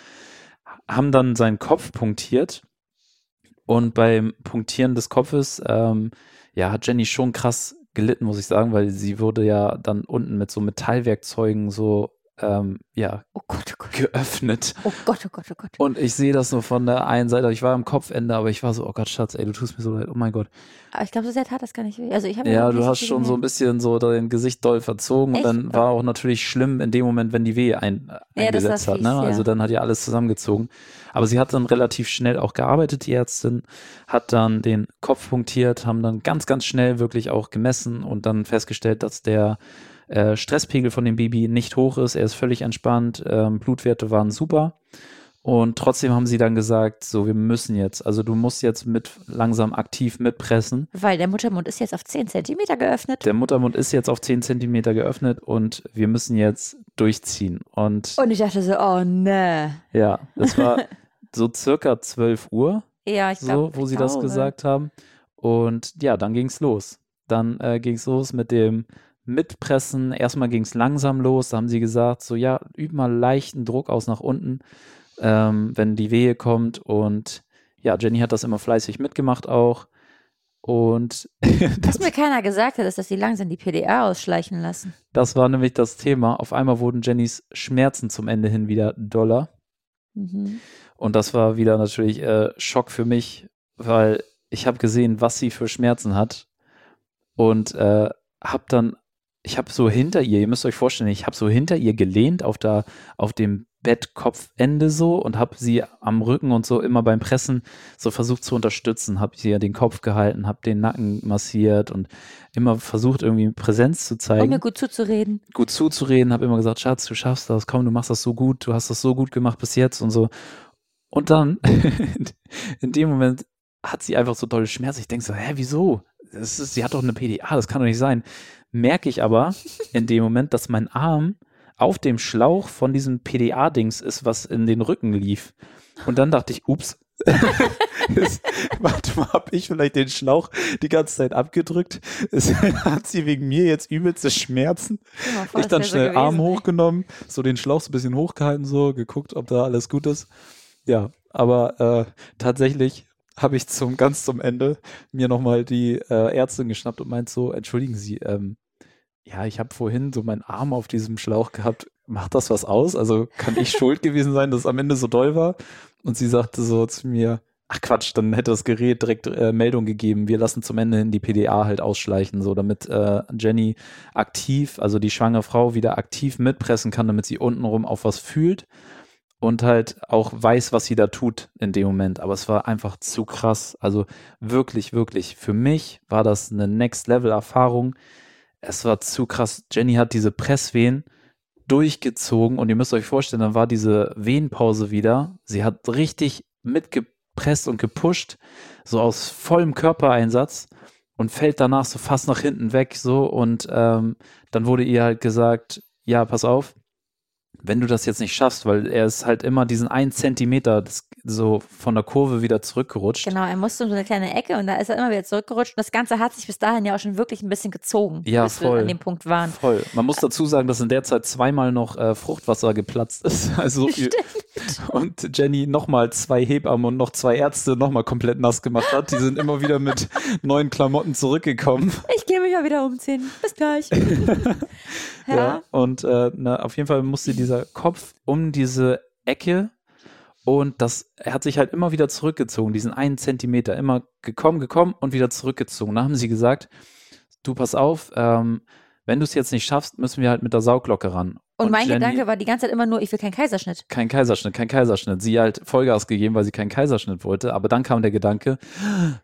Haben dann seinen Kopf punktiert. Und beim Punktieren des Kopfes, ähm, ja, hat Jenny schon krass gelitten, muss ich sagen, weil sie wurde ja dann unten mit so Metallwerkzeugen so ähm, ja, Oh Gott, oh Gott. geöffnet. Oh Gott, oh Gott, oh Gott. Und ich sehe das nur von der einen Seite. Ich war am Kopfende, aber ich war so, oh Gott, Schatz, ey, du tust mir so leid. Oh mein Gott. Aber ich glaube, so sehr tat das gar nicht weh. Also ich Ja, du hast schon so ein bisschen so dein Gesicht doll verzogen. Echt? Und dann war auch natürlich schlimm in dem Moment, wenn die Wehe ein, Ja, eingesetzt hat. fies, Ne? ja. Also dann hat ja alles zusammengezogen. Aber sie hat dann relativ schnell auch gearbeitet, die Ärztin, hat dann den Kopf punktiert, haben dann ganz, ganz schnell wirklich auch gemessen und dann festgestellt, dass der äh, Stresspegel von dem Baby nicht hoch ist. Er ist völlig entspannt. Ähm, Blutwerte waren super. Und trotzdem haben sie dann gesagt, so, wir müssen jetzt, also du musst jetzt mit langsam aktiv mitpressen. Weil der Muttermund ist jetzt auf 10 Zentimeter geöffnet. Der Muttermund ist jetzt auf 10 Zentimeter geöffnet und wir müssen jetzt durchziehen. Und Und ich dachte so, oh ne. ja, das war so circa 12 Uhr, Ja, ich so, glaube. wo sie das gesagt haben. Und ja, dann ging's los. Dann äh, ging's los mit dem Mitpressen. Erstmal ging's langsam los. Da haben sie gesagt, so ja, üb mal leichten Druck aus nach unten, ähm, wenn die Wehe kommt. Und ja, Jenny hat das immer fleißig mitgemacht auch. Und Was mir keiner gesagt hat, ist, dass sie langsam die PDA ausschleichen lassen. Das war nämlich das Thema. Auf einmal wurden Jennys Schmerzen zum Ende hin wieder doller. Mhm. Und das war wieder natürlich äh, Schock für mich, weil ich habe gesehen, was sie für Schmerzen hat. Und äh, habe dann, ich habe so hinter ihr, ihr müsst euch vorstellen, ich habe so hinter ihr gelehnt auf, der, auf dem Bettkopfende so und habe sie am Rücken und so immer beim Pressen so versucht zu unterstützen. Habe ihr den Kopf gehalten, habe den Nacken massiert und immer versucht, irgendwie Präsenz zu zeigen Um mir gut zuzureden. gut zuzureden, habe immer gesagt, Schatz, du schaffst das, komm, du machst das so gut, du hast das so gut gemacht bis jetzt und so. Und dann, in dem Moment, hat sie einfach so dolle Schmerzen. Ich denke so, hä, wieso? Ist, sie hat doch eine PDA, das kann doch nicht sein. Merke ich aber in dem Moment, dass mein Arm auf dem Schlauch von diesem PDA-Dings ist, was in den Rücken lief. Und dann dachte ich, ups. Ist- Warte mal, habe ich vielleicht den Schlauch die ganze Zeit abgedrückt? Ist, hat sie wegen mir jetzt übelste Schmerzen? Vor, ich dann wär so schnell Arm hochgenommen, so den Schlauch so ein bisschen hochgehalten, so geguckt, ob da alles gut ist. Ja, aber äh, tatsächlich habe ich zum ganz zum Ende mir nochmal die äh, Ärztin geschnappt und meint so, entschuldigen Sie, ähm, ja, ich habe vorhin so meinen Arm auf diesem Schlauch gehabt. Macht das was aus? Also kann ich schuld gewesen sein, dass es am Ende so doll war? Und sie sagte so zu mir, ach Quatsch, dann hätte das Gerät direkt äh, Meldung gegeben. Wir lassen zum Ende hin die PDA halt ausschleichen, so damit äh, Jenny aktiv, also die schwangere Frau wieder aktiv mitpressen kann, damit sie untenrum auf was fühlt und halt auch weiß, was sie da tut in dem Moment. Aber es war einfach zu krass. Also wirklich, wirklich, für mich war das eine Next-Level-Erfahrung. Es war zu krass. Jenny hat diese Presswehen durchgezogen und ihr müsst euch vorstellen, dann war diese Wehenpause wieder. Sie hat richtig mitgepresst und gepusht, so aus vollem Körpereinsatz und fällt danach so fast nach hinten weg, so und ähm, dann wurde ihr halt gesagt, ja, pass auf, wenn du das jetzt nicht schaffst, weil er ist halt immer diesen einen Zentimeter das, so von der Kurve wieder zurückgerutscht. Genau, er musste um so eine kleine Ecke und da ist er immer wieder zurückgerutscht. Und das Ganze hat sich bis dahin ja auch schon wirklich ein bisschen gezogen, Ja, bis voll. wir an dem Punkt waren. Voll. Man muss dazu sagen, dass in der Zeit zweimal noch äh, Fruchtwasser geplatzt ist. Also und Jenny nochmal zwei Hebammen und noch zwei Ärzte nochmal komplett nass gemacht hat. Die sind immer wieder mit neuen Klamotten zurückgekommen. Ich gehe mich mal wieder umziehen. Bis gleich. ja. Ja. Und äh, na, auf jeden Fall musste dieser Kopf um diese Ecke und das, er hat sich halt immer wieder zurückgezogen, diesen einen Zentimeter, immer gekommen, gekommen und wieder zurückgezogen. Da haben sie gesagt, du pass auf, ähm, wenn du es jetzt nicht schaffst, müssen wir halt mit der Sauglocke ran. Und, mein Jenny- Gedanke war die ganze Zeit immer nur, ich will keinen Kaiserschnitt. kein Kaiserschnitt, kein Kaiserschnitt. Sie halt Vollgas gegeben, weil sie keinen Kaiserschnitt wollte. Aber dann kam der Gedanke,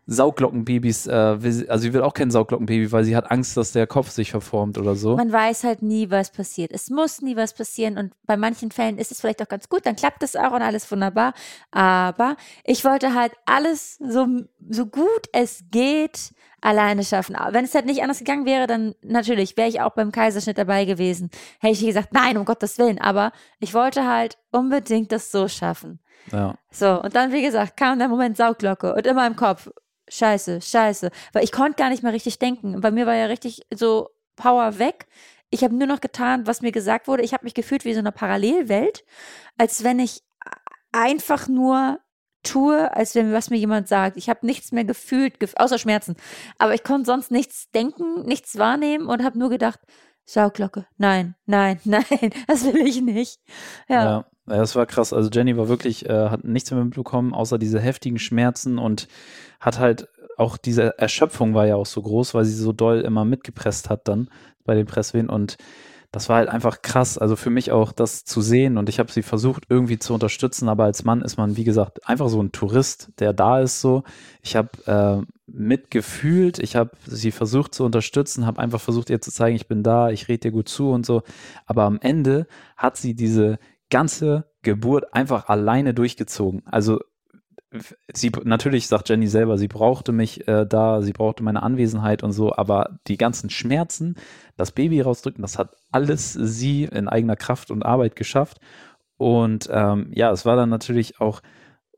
Sauglockenbabys, äh, will sie, also sie will auch kein Sauglockenbaby, weil sie hat Angst, dass der Kopf sich verformt oder so. Man weiß halt nie, was passiert. Es muss nie was passieren und bei manchen Fällen ist es vielleicht auch ganz gut, dann klappt es auch und alles wunderbar. Aber ich wollte halt alles so, so gut es geht alleine schaffen. Wenn es halt nicht anders gegangen wäre, dann natürlich wäre ich auch beim Kaiserschnitt dabei gewesen. Hätte ich gesagt, nein, um Gottes Willen. Aber ich wollte halt unbedingt das so schaffen. Ja. So, und dann, wie gesagt, kam der Moment Sauglocke und immer im Kopf, scheiße, scheiße. Weil ich konnte gar nicht mehr richtig denken. Bei mir war ja richtig so Power weg. Ich habe nur noch getan, was mir gesagt wurde. Ich habe mich gefühlt wie so eine Parallelwelt, als wenn ich einfach nur tue, als wenn was mir jemand sagt. Ich habe nichts mehr gefühlt, gef außer Schmerzen. Aber ich konnte sonst nichts denken, nichts wahrnehmen und habe nur gedacht, Sauglocke. Nein, nein, nein, das will ich nicht. Ja. Ja, das war krass. Also Jenny war wirklich, äh, hat nichts mehr mitbekommen, außer diese heftigen Schmerzen und hat halt auch diese Erschöpfung war ja auch so groß, weil sie so doll immer mitgepresst hat dann bei den Presswehen und das war halt einfach krass. Also für mich auch das zu sehen und ich habe sie versucht irgendwie zu unterstützen, aber als Mann ist man, wie gesagt, einfach so ein Tourist, der da ist so. Ich habe äh, mitgefühlt, ich habe sie versucht zu unterstützen, habe einfach versucht ihr zu zeigen, ich bin da, ich rede dir gut zu und so. Aber am Ende hat sie diese ganze Geburt einfach alleine durchgezogen. Also sie natürlich sagt Jenny selber, sie brauchte mich äh, da, sie brauchte meine Anwesenheit und so, aber die ganzen Schmerzen, das Baby rausdrücken, das hat alles sie in eigener Kraft und Arbeit geschafft. Und ähm, ja, es war dann natürlich auch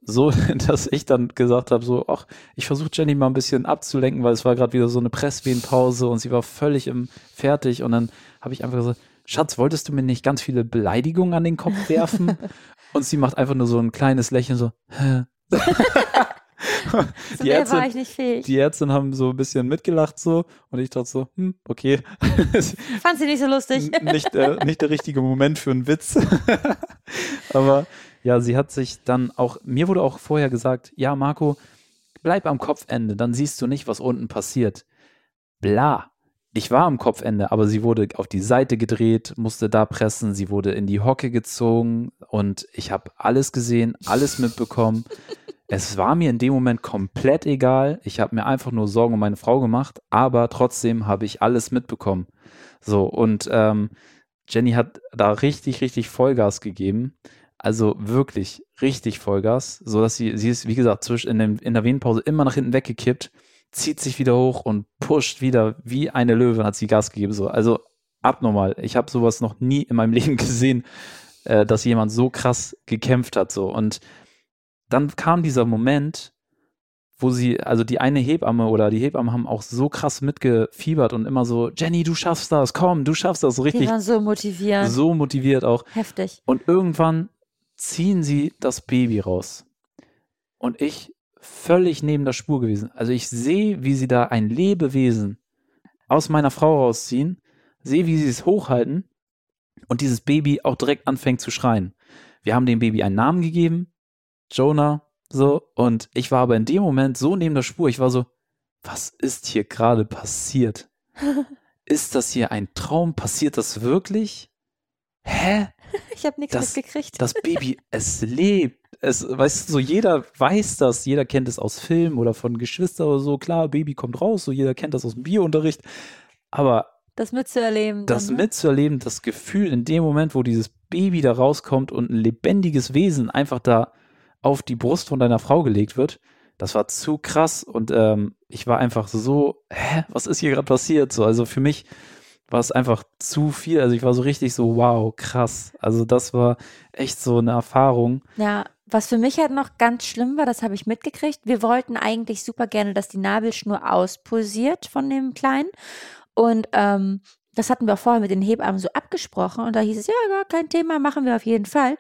so, dass ich dann gesagt habe, so, ach, ich versuche Jenny mal ein bisschen abzulenken, weil es war gerade wieder so eine Presswehenpause und sie war völlig im fertig und dann habe ich einfach gesagt, Schatz, wolltest du mir nicht ganz viele Beleidigungen an den Kopf werfen? und sie macht einfach nur so ein kleines Lächeln, so, Hä? so die Ärztin, war ich nicht fähig. Die Ärzte haben so ein bisschen mitgelacht so und ich dachte so, hm, okay. Fand sie nicht so lustig. nicht, äh, nicht der richtige Moment für einen Witz. Aber ja, sie hat sich dann auch, mir wurde auch vorher gesagt, ja, Marco, bleib am Kopfende, dann siehst du nicht, was unten passiert. Bla. Ich war am Kopfende, aber sie wurde auf die Seite gedreht, musste da pressen, sie wurde in die Hocke gezogen und ich habe alles gesehen, alles mitbekommen. Es war mir in dem Moment komplett egal. Ich habe mir einfach nur Sorgen um meine Frau gemacht, aber trotzdem habe ich alles mitbekommen. So, und ähm, Jenny hat da richtig, richtig Vollgas gegeben. Also wirklich richtig Vollgas, so dass sie, sie ist, wie gesagt, zwischen in, dem, in der Venenpause immer nach hinten weggekippt zieht sich wieder hoch und pusht wieder wie eine Löwe, hat sie Gas gegeben. So. Also abnormal. Ich habe sowas noch nie in meinem Leben gesehen, äh, dass jemand so krass gekämpft hat. So. Und dann kam dieser Moment, wo sie, also die eine Hebamme oder die Hebammen haben auch so krass mitgefiebert und immer so, Jenny, du schaffst das, komm, du schaffst das, so richtig. Die waren so motiviert. So motiviert auch. Heftig. Und irgendwann ziehen sie das Baby raus. Und ich völlig neben der Spur gewesen. Also ich sehe, wie sie da ein Lebewesen aus meiner Frau rausziehen, sehe, wie sie es hochhalten und dieses Baby auch direkt anfängt zu schreien. Wir haben dem Baby einen Namen gegeben, Jonah, so, und ich war aber in dem Moment so neben der Spur, ich war so, was ist hier gerade passiert? ist das hier ein Traum? Passiert das wirklich? Hä? Ich habe nichts mitgekriegt. Das Baby, es lebt. Es, weißt du, so jeder weiß das, jeder kennt es aus Filmen oder von Geschwistern oder so. Klar, Baby kommt raus, so jeder kennt das aus dem Biounterricht. Aber das mitzuerleben. Das dann, ne? mitzuerleben, das Gefühl in dem Moment, wo dieses Baby da rauskommt und ein lebendiges Wesen einfach da auf die Brust von deiner Frau gelegt wird, das war zu krass und ähm, ich war einfach so, hä, was ist hier gerade passiert? So, also für mich war es einfach zu viel. Also ich war so richtig so, wow, krass. Also das war echt so eine Erfahrung. Ja, was für mich halt noch ganz schlimm war, das habe ich mitgekriegt. Wir wollten eigentlich super gerne, dass die Nabelschnur auspulsiert von dem Kleinen. Und ähm, das hatten wir vorher mit den Hebammen so abgesprochen. Und da hieß es, ja, gar kein Thema, machen wir auf jeden Fall.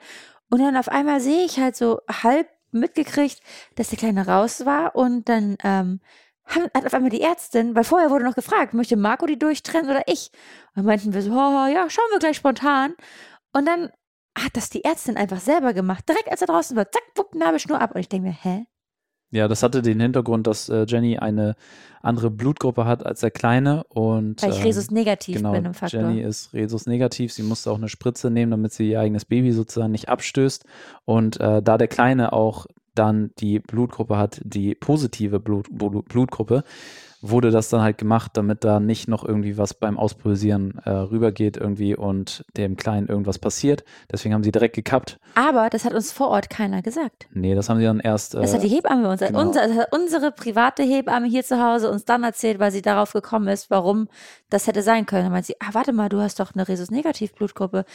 Und dann auf einmal sehe ich halt so halb mitgekriegt, dass der Kleine raus war und dann ähm, hat auf einmal die Ärztin, weil vorher wurde noch gefragt, möchte Marco die durchtrennen oder ich? Und meinten wir so, oh, ja, schauen wir gleich spontan. Und dann hat das die Ärztin einfach selber gemacht. Direkt als er draußen war, zack, wupp, Nabelschnur ab. Und ich denke mir, hä? Ja, das hatte den Hintergrund, dass äh, Jenny eine andere Blutgruppe hat als der Kleine und weil ich ähm, Resus negativ genau, bin im Faktor. Jenny ist Resus negativ. Sie musste auch eine Spritze nehmen, damit sie ihr eigenes Baby sozusagen nicht abstößt. Und äh, da der Kleine auch dann die Blutgruppe hat, die positive Blut, Blutgruppe, wurde das dann halt gemacht, damit da nicht noch irgendwie was beim Auspulsieren äh, rübergeht irgendwie und dem Kleinen irgendwas passiert. Deswegen haben sie direkt gekappt. Aber das hat uns vor Ort keiner gesagt. Nee, das haben sie dann erst. Äh, das hat die Hebamme uns, genau. unsere, unsere private Hebamme hier zu Hause uns dann erzählt, weil sie darauf gekommen ist, warum das hätte sein können. Dann meint sie, ah, warte mal, du hast doch eine Rhesus-Negativ-Blutgruppe.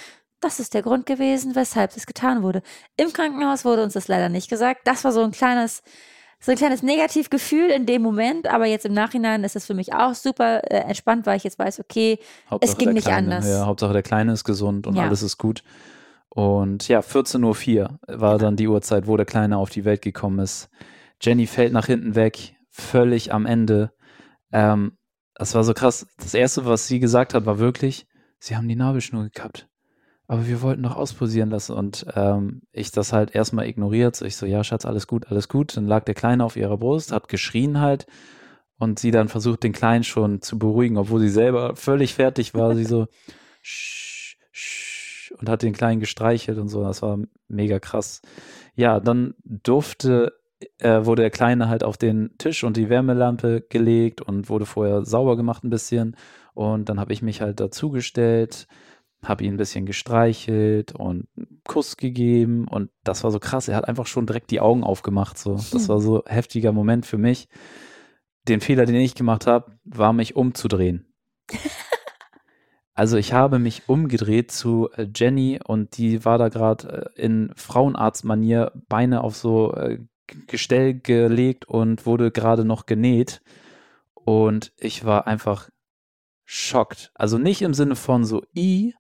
Das ist der Grund gewesen, weshalb das getan wurde. Im Krankenhaus wurde uns das leider nicht gesagt. Das war so ein kleines, so ein kleines Negativgefühl in dem Moment, aber jetzt im Nachhinein ist es für mich auch super äh, entspannt, weil ich jetzt weiß, okay, Hauptsache es ging nicht Kleine, anders. Ja, Hauptsache der Kleine ist gesund und ja. alles ist gut. Und ja, 14.04 Uhr war dann die Uhrzeit, wo der Kleine auf die Welt gekommen ist. Jenny fällt nach hinten weg, völlig am Ende. Ähm, das war so krass. Das Erste, was sie gesagt hat, war wirklich, sie haben die Nabelschnur gekappt. Aber wir wollten doch ausposieren lassen und ähm, ich das halt erstmal ignoriert. So ich so, ja, Schatz, alles gut, alles gut. Dann lag der Kleine auf ihrer Brust, hat geschrien halt und sie dann versucht, den Kleinen schon zu beruhigen, obwohl sie selber völlig fertig war. sie so, sch, sch, und hat den Kleinen gestreichelt und so. Das war mega krass. Ja, dann durfte äh, wurde der Kleine halt auf den Tisch und die Wärmelampe gelegt und wurde vorher sauber gemacht ein bisschen. Und dann habe ich mich halt dazugestellt, habe ihn ein bisschen gestreichelt und einen Kuss gegeben. Und das war so krass. Er hat einfach schon direkt die Augen aufgemacht. So. Das war so ein heftiger Moment für mich. Den Fehler, den ich gemacht habe, war mich umzudrehen. Also ich habe mich umgedreht zu äh, Jenny und die war da gerade äh, in Frauenarztmanier Beine auf so äh, Gestell gelegt und wurde gerade noch genäht. Und ich war einfach schockt. Also nicht im Sinne von so i,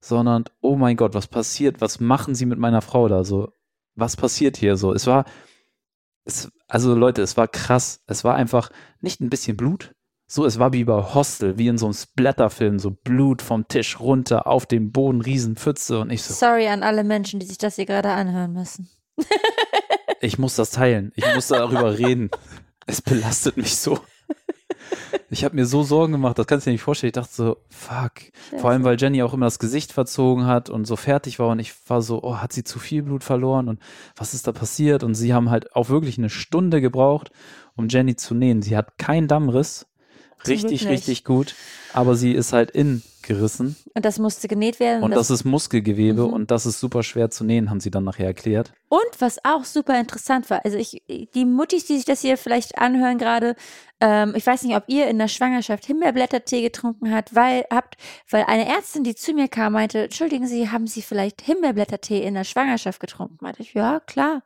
sondern oh mein Gott, was passiert? Was machen sie mit meiner Frau da so? Was passiert hier so? Es war, es, also Leute, es war krass. Es war einfach nicht ein bisschen Blut. So, es war wie bei Hostel, wie in so einem Splatterfilm, so Blut vom Tisch runter auf den Boden, Riesenpfütze und ich so. Sorry an alle Menschen, die sich das hier gerade anhören müssen. ich muss das teilen. Ich muss darüber reden. Es belastet mich so. Ich habe mir so Sorgen gemacht, das kannst du dir nicht vorstellen. Ich dachte so, fuck. Vor allem, weil Jenny auch immer das Gesicht verzogen hat und so fertig war und ich war so, oh, hat sie zu viel Blut verloren und was ist da passiert? Und sie haben halt auch wirklich eine Stunde gebraucht, um Jenny zu nähen. Sie hat keinen Dammriss. Richtig, richtig gut. Aber sie ist halt in gerissen. Und das musste genäht werden. Und das, das ist Muskelgewebe mhm. und das ist super schwer zu nähen, haben sie dann nachher erklärt. Und was auch super interessant war, also ich, die Muttis, die sich das hier vielleicht anhören gerade, ähm, ich weiß nicht, ob ihr in der Schwangerschaft Himbeerblättertee getrunken habt, weil, habt, weil eine Ärztin, die zu mir kam, meinte, entschuldigen Sie, haben Sie vielleicht Himbeerblättertee in der Schwangerschaft getrunken? Meinte ich, ja, klar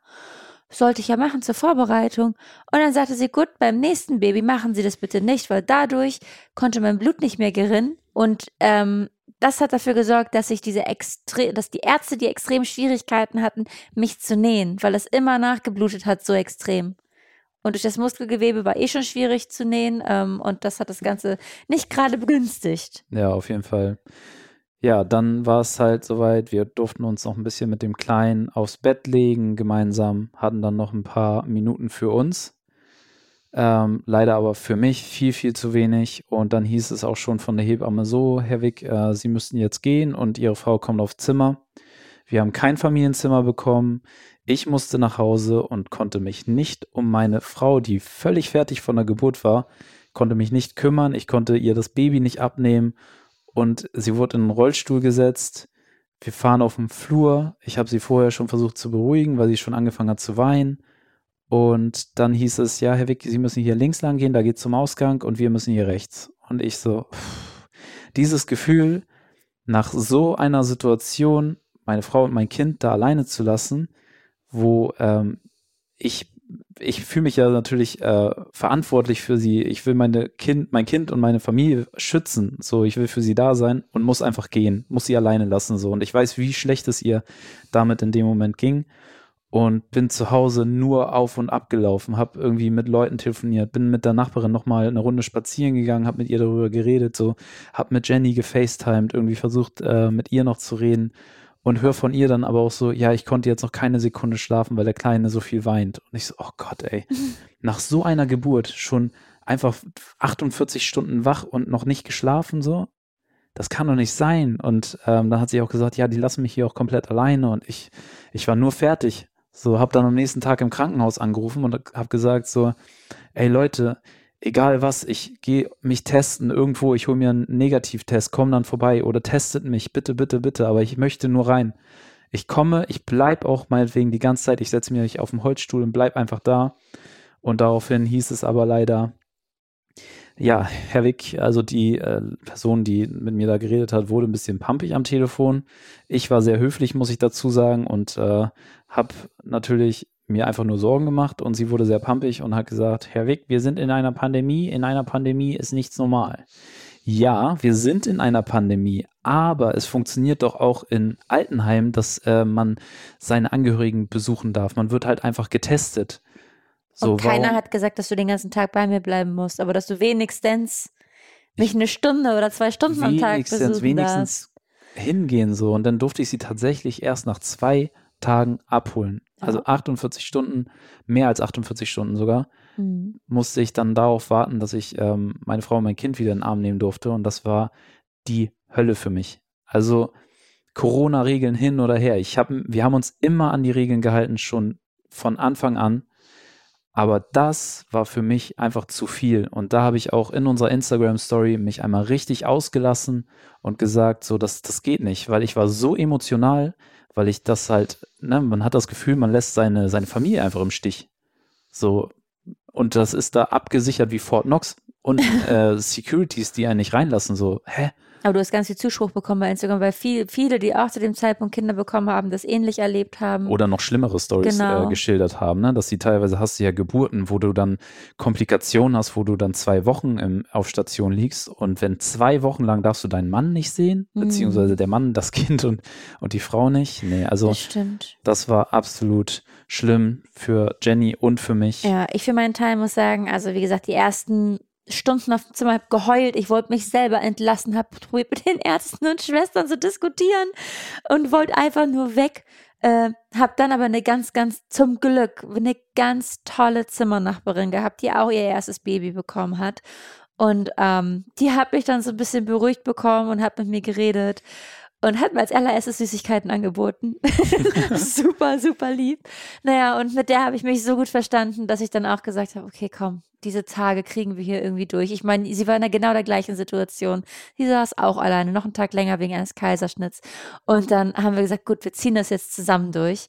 sollte ich ja machen zur Vorbereitung. Und dann sagte sie, gut, beim nächsten Baby machen Sie das bitte nicht, weil dadurch konnte mein Blut nicht mehr gerinnen und ähm, das hat dafür gesorgt, dass ich diese extrem, dass die Ärzte die extrem Schwierigkeiten hatten, mich zu nähen, weil es immer nachgeblutet hat, so extrem. Und durch das Muskelgewebe war eh schon schwierig zu nähen ähm, und das hat das Ganze nicht gerade begünstigt. Ja, auf jeden Fall. Ja, dann war es halt soweit, wir durften uns noch ein bisschen mit dem Kleinen aufs Bett legen, gemeinsam, hatten dann noch ein paar Minuten für uns. Ähm, leider aber für mich viel, viel zu wenig. Und dann hieß es auch schon von der Hebamme so, Herr Wick, äh, Sie müssten jetzt gehen und Ihre Frau kommt aufs Zimmer. Wir haben kein Familienzimmer bekommen. Ich musste nach Hause und konnte mich nicht um meine Frau, die völlig fertig von der Geburt war, konnte mich nicht kümmern. Ich konnte ihr das Baby nicht abnehmen und sie wurde in einen Rollstuhl gesetzt. Wir fahren auf dem Flur. Ich habe sie vorher schon versucht zu beruhigen, weil sie schon angefangen hat zu weinen. Und dann hieß es, ja, Herr Wick, Sie müssen hier links lang gehen, da geht zum Ausgang und wir müssen hier rechts. Und ich so, pff, dieses Gefühl, nach so einer Situation meine Frau und mein Kind da alleine zu lassen, wo ähm, ich ich fühle mich ja natürlich äh, verantwortlich für sie. Ich will meine Kind, mein Kind und meine Familie schützen. So, ich will für sie da sein und muss einfach gehen, muss sie alleine lassen. So, und ich weiß, wie schlecht es ihr damit in dem Moment ging und bin zu Hause nur auf und ab gelaufen, habe irgendwie mit Leuten telefoniert, bin mit der Nachbarin nochmal eine Runde spazieren gegangen, habe mit ihr darüber geredet, so, habe mit Jenny gefacetimed, irgendwie versucht, äh, mit ihr noch zu reden und höre von ihr dann aber auch so, ja, ich konnte jetzt noch keine Sekunde schlafen, weil der Kleine so viel weint. Und ich so, oh Gott, ey, nach so einer Geburt schon einfach 48 Stunden wach und noch nicht geschlafen, so, das kann doch nicht sein. Und ähm, dann hat sie auch gesagt, ja, die lassen mich hier auch komplett alleine und ich, ich war nur fertig. So, hab dann am nächsten Tag im Krankenhaus angerufen und hab gesagt so, ey Leute, egal was, ich gehe mich testen irgendwo, ich hole mir einen Negativtest, komm dann vorbei oder testet mich, bitte, bitte, bitte, aber ich möchte nur rein. Ich komme, ich bleib auch meinetwegen die ganze Zeit, ich setze mich auf den Holzstuhl und bleib einfach da. Und daraufhin hieß es aber leider, ja, Herr Wick, also die äh, Person, die mit mir da geredet hat, wurde ein bisschen pumpig am Telefon. Ich war sehr höflich, muss ich dazu sagen, und äh, habe natürlich mir einfach nur Sorgen gemacht und sie wurde sehr pumpig und hat gesagt, Herr Wick, wir sind in einer Pandemie, in einer Pandemie ist nichts normal. Ja, wir sind in einer Pandemie, aber es funktioniert doch auch in Altenheimen, dass äh, man seine Angehörigen besuchen darf. Man wird halt einfach getestet. So, und keiner warum? hat gesagt, dass du den ganzen Tag bei mir bleiben musst, aber dass du wenigstens mich eine Stunde oder zwei Stunden am Tag besuchen wenigstens hingehen so. Und dann durfte ich sie tatsächlich erst nach zwei Tagen abholen. Also Ja. 48 Stunden, mehr als 48 Stunden sogar. Mhm. musste ich dann darauf warten, dass ich ähm, meine Frau und mein Kind wieder in den Arm nehmen durfte. Und das war die Hölle für mich. Also Corona-Regeln hin oder her. Ich hab, wir haben uns immer an die Regeln gehalten, schon von Anfang an. Aber das war für mich einfach zu viel. Und da habe ich auch in unserer Instagram-Story mich einmal richtig ausgelassen und gesagt, so, das, das geht nicht, weil ich war so emotional, weil ich das halt, ne, man hat das Gefühl, man lässt seine, seine Familie einfach im Stich. So, und das ist da abgesichert wie Fort Knox und äh, Securities, die einen nicht reinlassen. So, hä? Aber du hast ganz viel Zuspruch bekommen bei Instagram, weil viel, viele, die auch zu dem Zeitpunkt Kinder bekommen haben, das ähnlich erlebt haben. Oder noch schlimmere Stories Genau. äh, geschildert haben, ne? dass sie teilweise hast du ja Geburten, wo du dann Komplikationen hast, wo du dann zwei Wochen im, auf Station liegst und wenn zwei Wochen lang darfst du deinen Mann nicht sehen, Mhm. beziehungsweise der Mann, das Kind und, und die Frau nicht. Nee, also das das war absolut schlimm für Jenny und für mich. Ja, ich für meinen Teil muss sagen, also wie gesagt, die ersten Stunden auf dem Zimmer hab geheult, ich wollte mich selber entlassen, habe probiert mit den Ärzten und Schwestern zu diskutieren und wollte einfach nur weg. Äh, hab dann aber eine ganz, ganz, zum Glück, eine ganz tolle Zimmernachbarin gehabt, die auch ihr erstes Baby bekommen hat. Und ähm, die hat mich dann so ein bisschen beruhigt bekommen und hat mit mir geredet und hat mir als allererstes Süßigkeiten angeboten. super, super lieb. Naja, und mit der habe ich mich so gut verstanden, dass ich dann auch gesagt habe, okay, komm, diese Tage kriegen wir hier irgendwie durch. Ich meine, sie war in der genau der gleichen Situation. Sie saß auch alleine, noch einen Tag länger wegen eines Kaiserschnitts. Und dann haben wir gesagt, gut, wir ziehen das jetzt zusammen durch.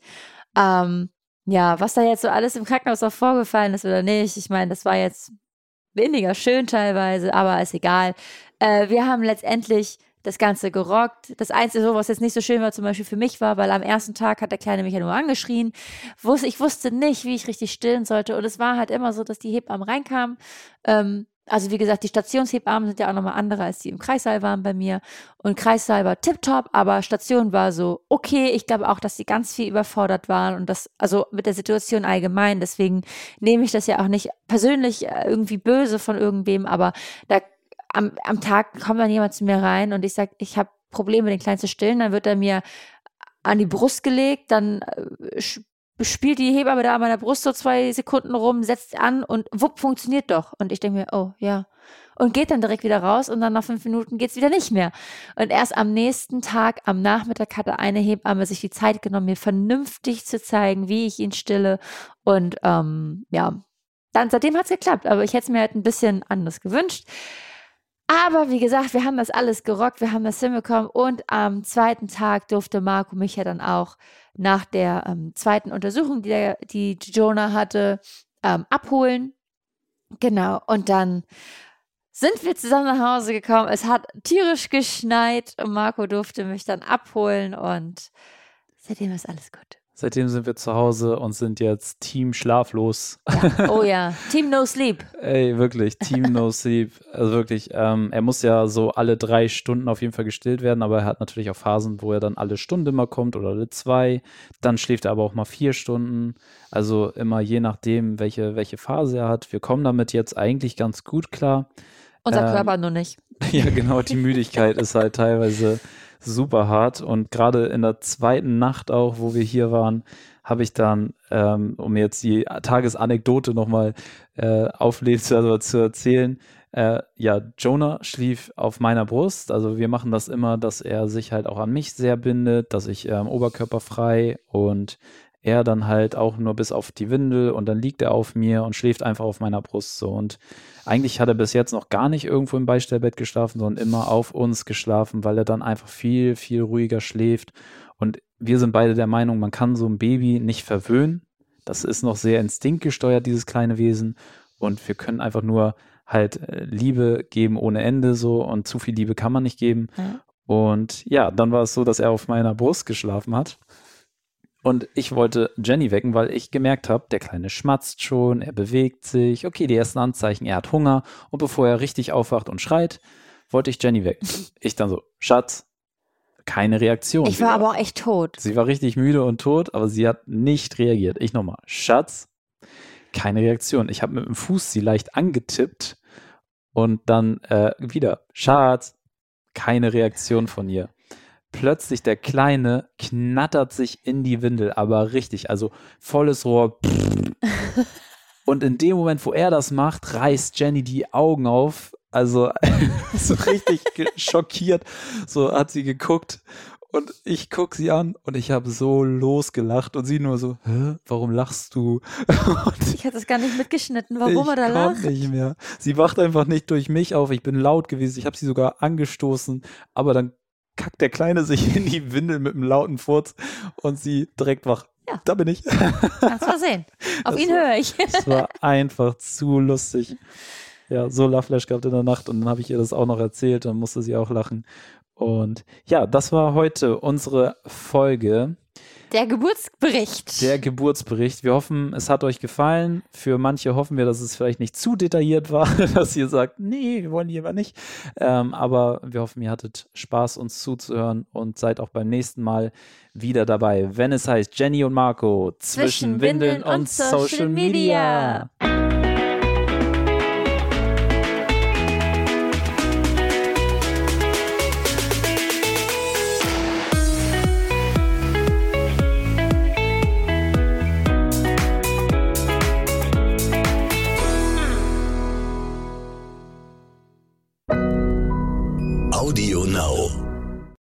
Ähm, ja, was da jetzt so alles im Krankenhaus auch vorgefallen ist oder nicht, ich meine, das war jetzt weniger schön teilweise, aber ist egal. Äh, wir haben letztendlich das Ganze gerockt. Das Einzige, was jetzt nicht so schön war, zum Beispiel für mich war, weil am ersten Tag hat der Kleine mich ja nur angeschrien. Ich wusste nicht, wie ich richtig stillen sollte. Und es war halt immer so, dass die Hebammen reinkamen. Ähm, also wie gesagt, die Stationshebammen sind ja auch nochmal andere, als die im Kreissaal waren bei mir. Und Kreissaal war tipptopp, aber Station war so okay. Ich glaube auch, dass sie ganz viel überfordert waren und das, also mit der Situation allgemein. Deswegen nehme ich das ja auch nicht persönlich äh, irgendwie böse von irgendwem, aber da am, am Tag kommt dann jemand zu mir rein und ich sage, ich habe Probleme, den Kleinen zu stillen, dann wird er mir an die Brust gelegt, dann äh, spielt die Hebamme da an meiner Brust so zwei Sekunden rum, setzt an und wupp, funktioniert doch. Und ich denke mir, oh ja. Und geht dann direkt wieder raus und dann nach fünf Minuten geht's wieder nicht mehr. Und erst am nächsten Tag, am Nachmittag, hatte eine Hebamme sich die Zeit genommen, mir vernünftig zu zeigen, wie ich ihn stille. Und ähm, ja, dann seitdem hat's geklappt. Aber ich hätte es mir halt ein bisschen anders gewünscht. Aber wie gesagt, wir haben das alles gerockt, wir haben das hinbekommen und am zweiten Tag durfte Marco mich ja dann auch nach der ähm, zweiten Untersuchung, die, der, die Jonah hatte, ähm, abholen. Genau, und dann sind wir zusammen nach Hause gekommen. Es hat tierisch geschneit und Marco durfte mich dann abholen und seitdem ist alles gut. Seitdem sind wir zu Hause und sind jetzt Team schlaflos. Ja. Oh ja, Team No Sleep. Ey, wirklich, Team No Sleep. Also wirklich, ähm, er muss ja so alle drei Stunden auf jeden Fall gestillt werden, aber er hat natürlich auch Phasen, wo er dann alle Stunde mal kommt oder alle zwei. Dann schläft er aber auch mal vier Stunden. Also immer je nachdem, welche, welche Phase er hat. Wir kommen damit jetzt eigentlich ganz gut klar. Unser Ähm, Körper nur nicht. Ja, genau, die Müdigkeit ist halt teilweise super hart. Und gerade in der zweiten Nacht auch, wo wir hier waren, habe ich dann, ähm, um jetzt die Tagesanekdote nochmal äh, aufleben also zu erzählen, äh, ja, Jonah schlief auf meiner Brust. Also wir machen das immer, dass er sich halt auch an mich sehr bindet, dass ich ähm, oberkörperfrei und er dann halt auch nur bis auf die Windel und dann liegt er auf mir und schläft einfach auf meiner Brust so. Und eigentlich hat er bis jetzt noch gar nicht irgendwo im Beistellbett geschlafen, sondern immer auf uns geschlafen, weil er dann einfach viel, viel ruhiger schläft. Und wir sind beide der Meinung, man kann so ein Baby nicht verwöhnen. Das ist noch sehr instinktgesteuert, dieses kleine Wesen. Und wir können einfach nur halt äh, Liebe geben ohne Ende so und zu viel Liebe kann man nicht geben. Ja. Und ja, dann war es so, dass er auf meiner Brust geschlafen hat. Und ich wollte Jenny wecken, weil ich gemerkt habe, der Kleine schmatzt schon, er bewegt sich. Okay, die ersten Anzeichen, er hat Hunger. Und bevor er richtig aufwacht und schreit, wollte ich Jenny wecken. Ich dann so, Schatz, keine Reaktion. Ich war aber auch echt tot. Sie war richtig müde und tot, aber sie hat nicht reagiert. Ich nochmal, Schatz, keine Reaktion. Ich habe mit dem Fuß sie leicht angetippt Und dann äh, wieder, Schatz, keine Reaktion von ihr. Plötzlich der Kleine knattert sich in die Windel, aber richtig, also volles Rohr. Und in dem Moment, wo er das macht, reißt Jenny die Augen auf. Also so richtig schockiert. So hat sie geguckt und ich gucke sie an und ich habe so losgelacht und sie nur so, Hä, warum lachst du? Und ich hatte es gar nicht mitgeschnitten, warum er da lacht. nicht mehr. Sie wacht einfach nicht durch mich auf. Ich bin laut gewesen. Ich habe sie sogar angestoßen, aber dann kackt der Kleine sich in die Windel mit einem lauten Furz und sie direkt wach. Ja. Da bin ich. Kannst mal sehen. Auf das ihn höre ich. Es war einfach zu lustig. Ja, so Loveflash gehabt in der Nacht und dann habe ich ihr das auch noch erzählt, dann musste sie auch lachen. Und ja, das war heute unsere Folge. Der Geburtsbericht. Der Geburtsbericht. Wir hoffen, es hat euch gefallen. Für manche hoffen wir, dass es vielleicht nicht zu detailliert war, dass ihr sagt, nee, wir wollen lieber nicht. Ähm, aber wir hoffen, ihr hattet Spaß, uns zuzuhören und seid auch beim nächsten Mal wieder dabei, wenn es heißt Jenny und Marco zwischen, zwischen Windeln, und, und Social, Social Media. Media.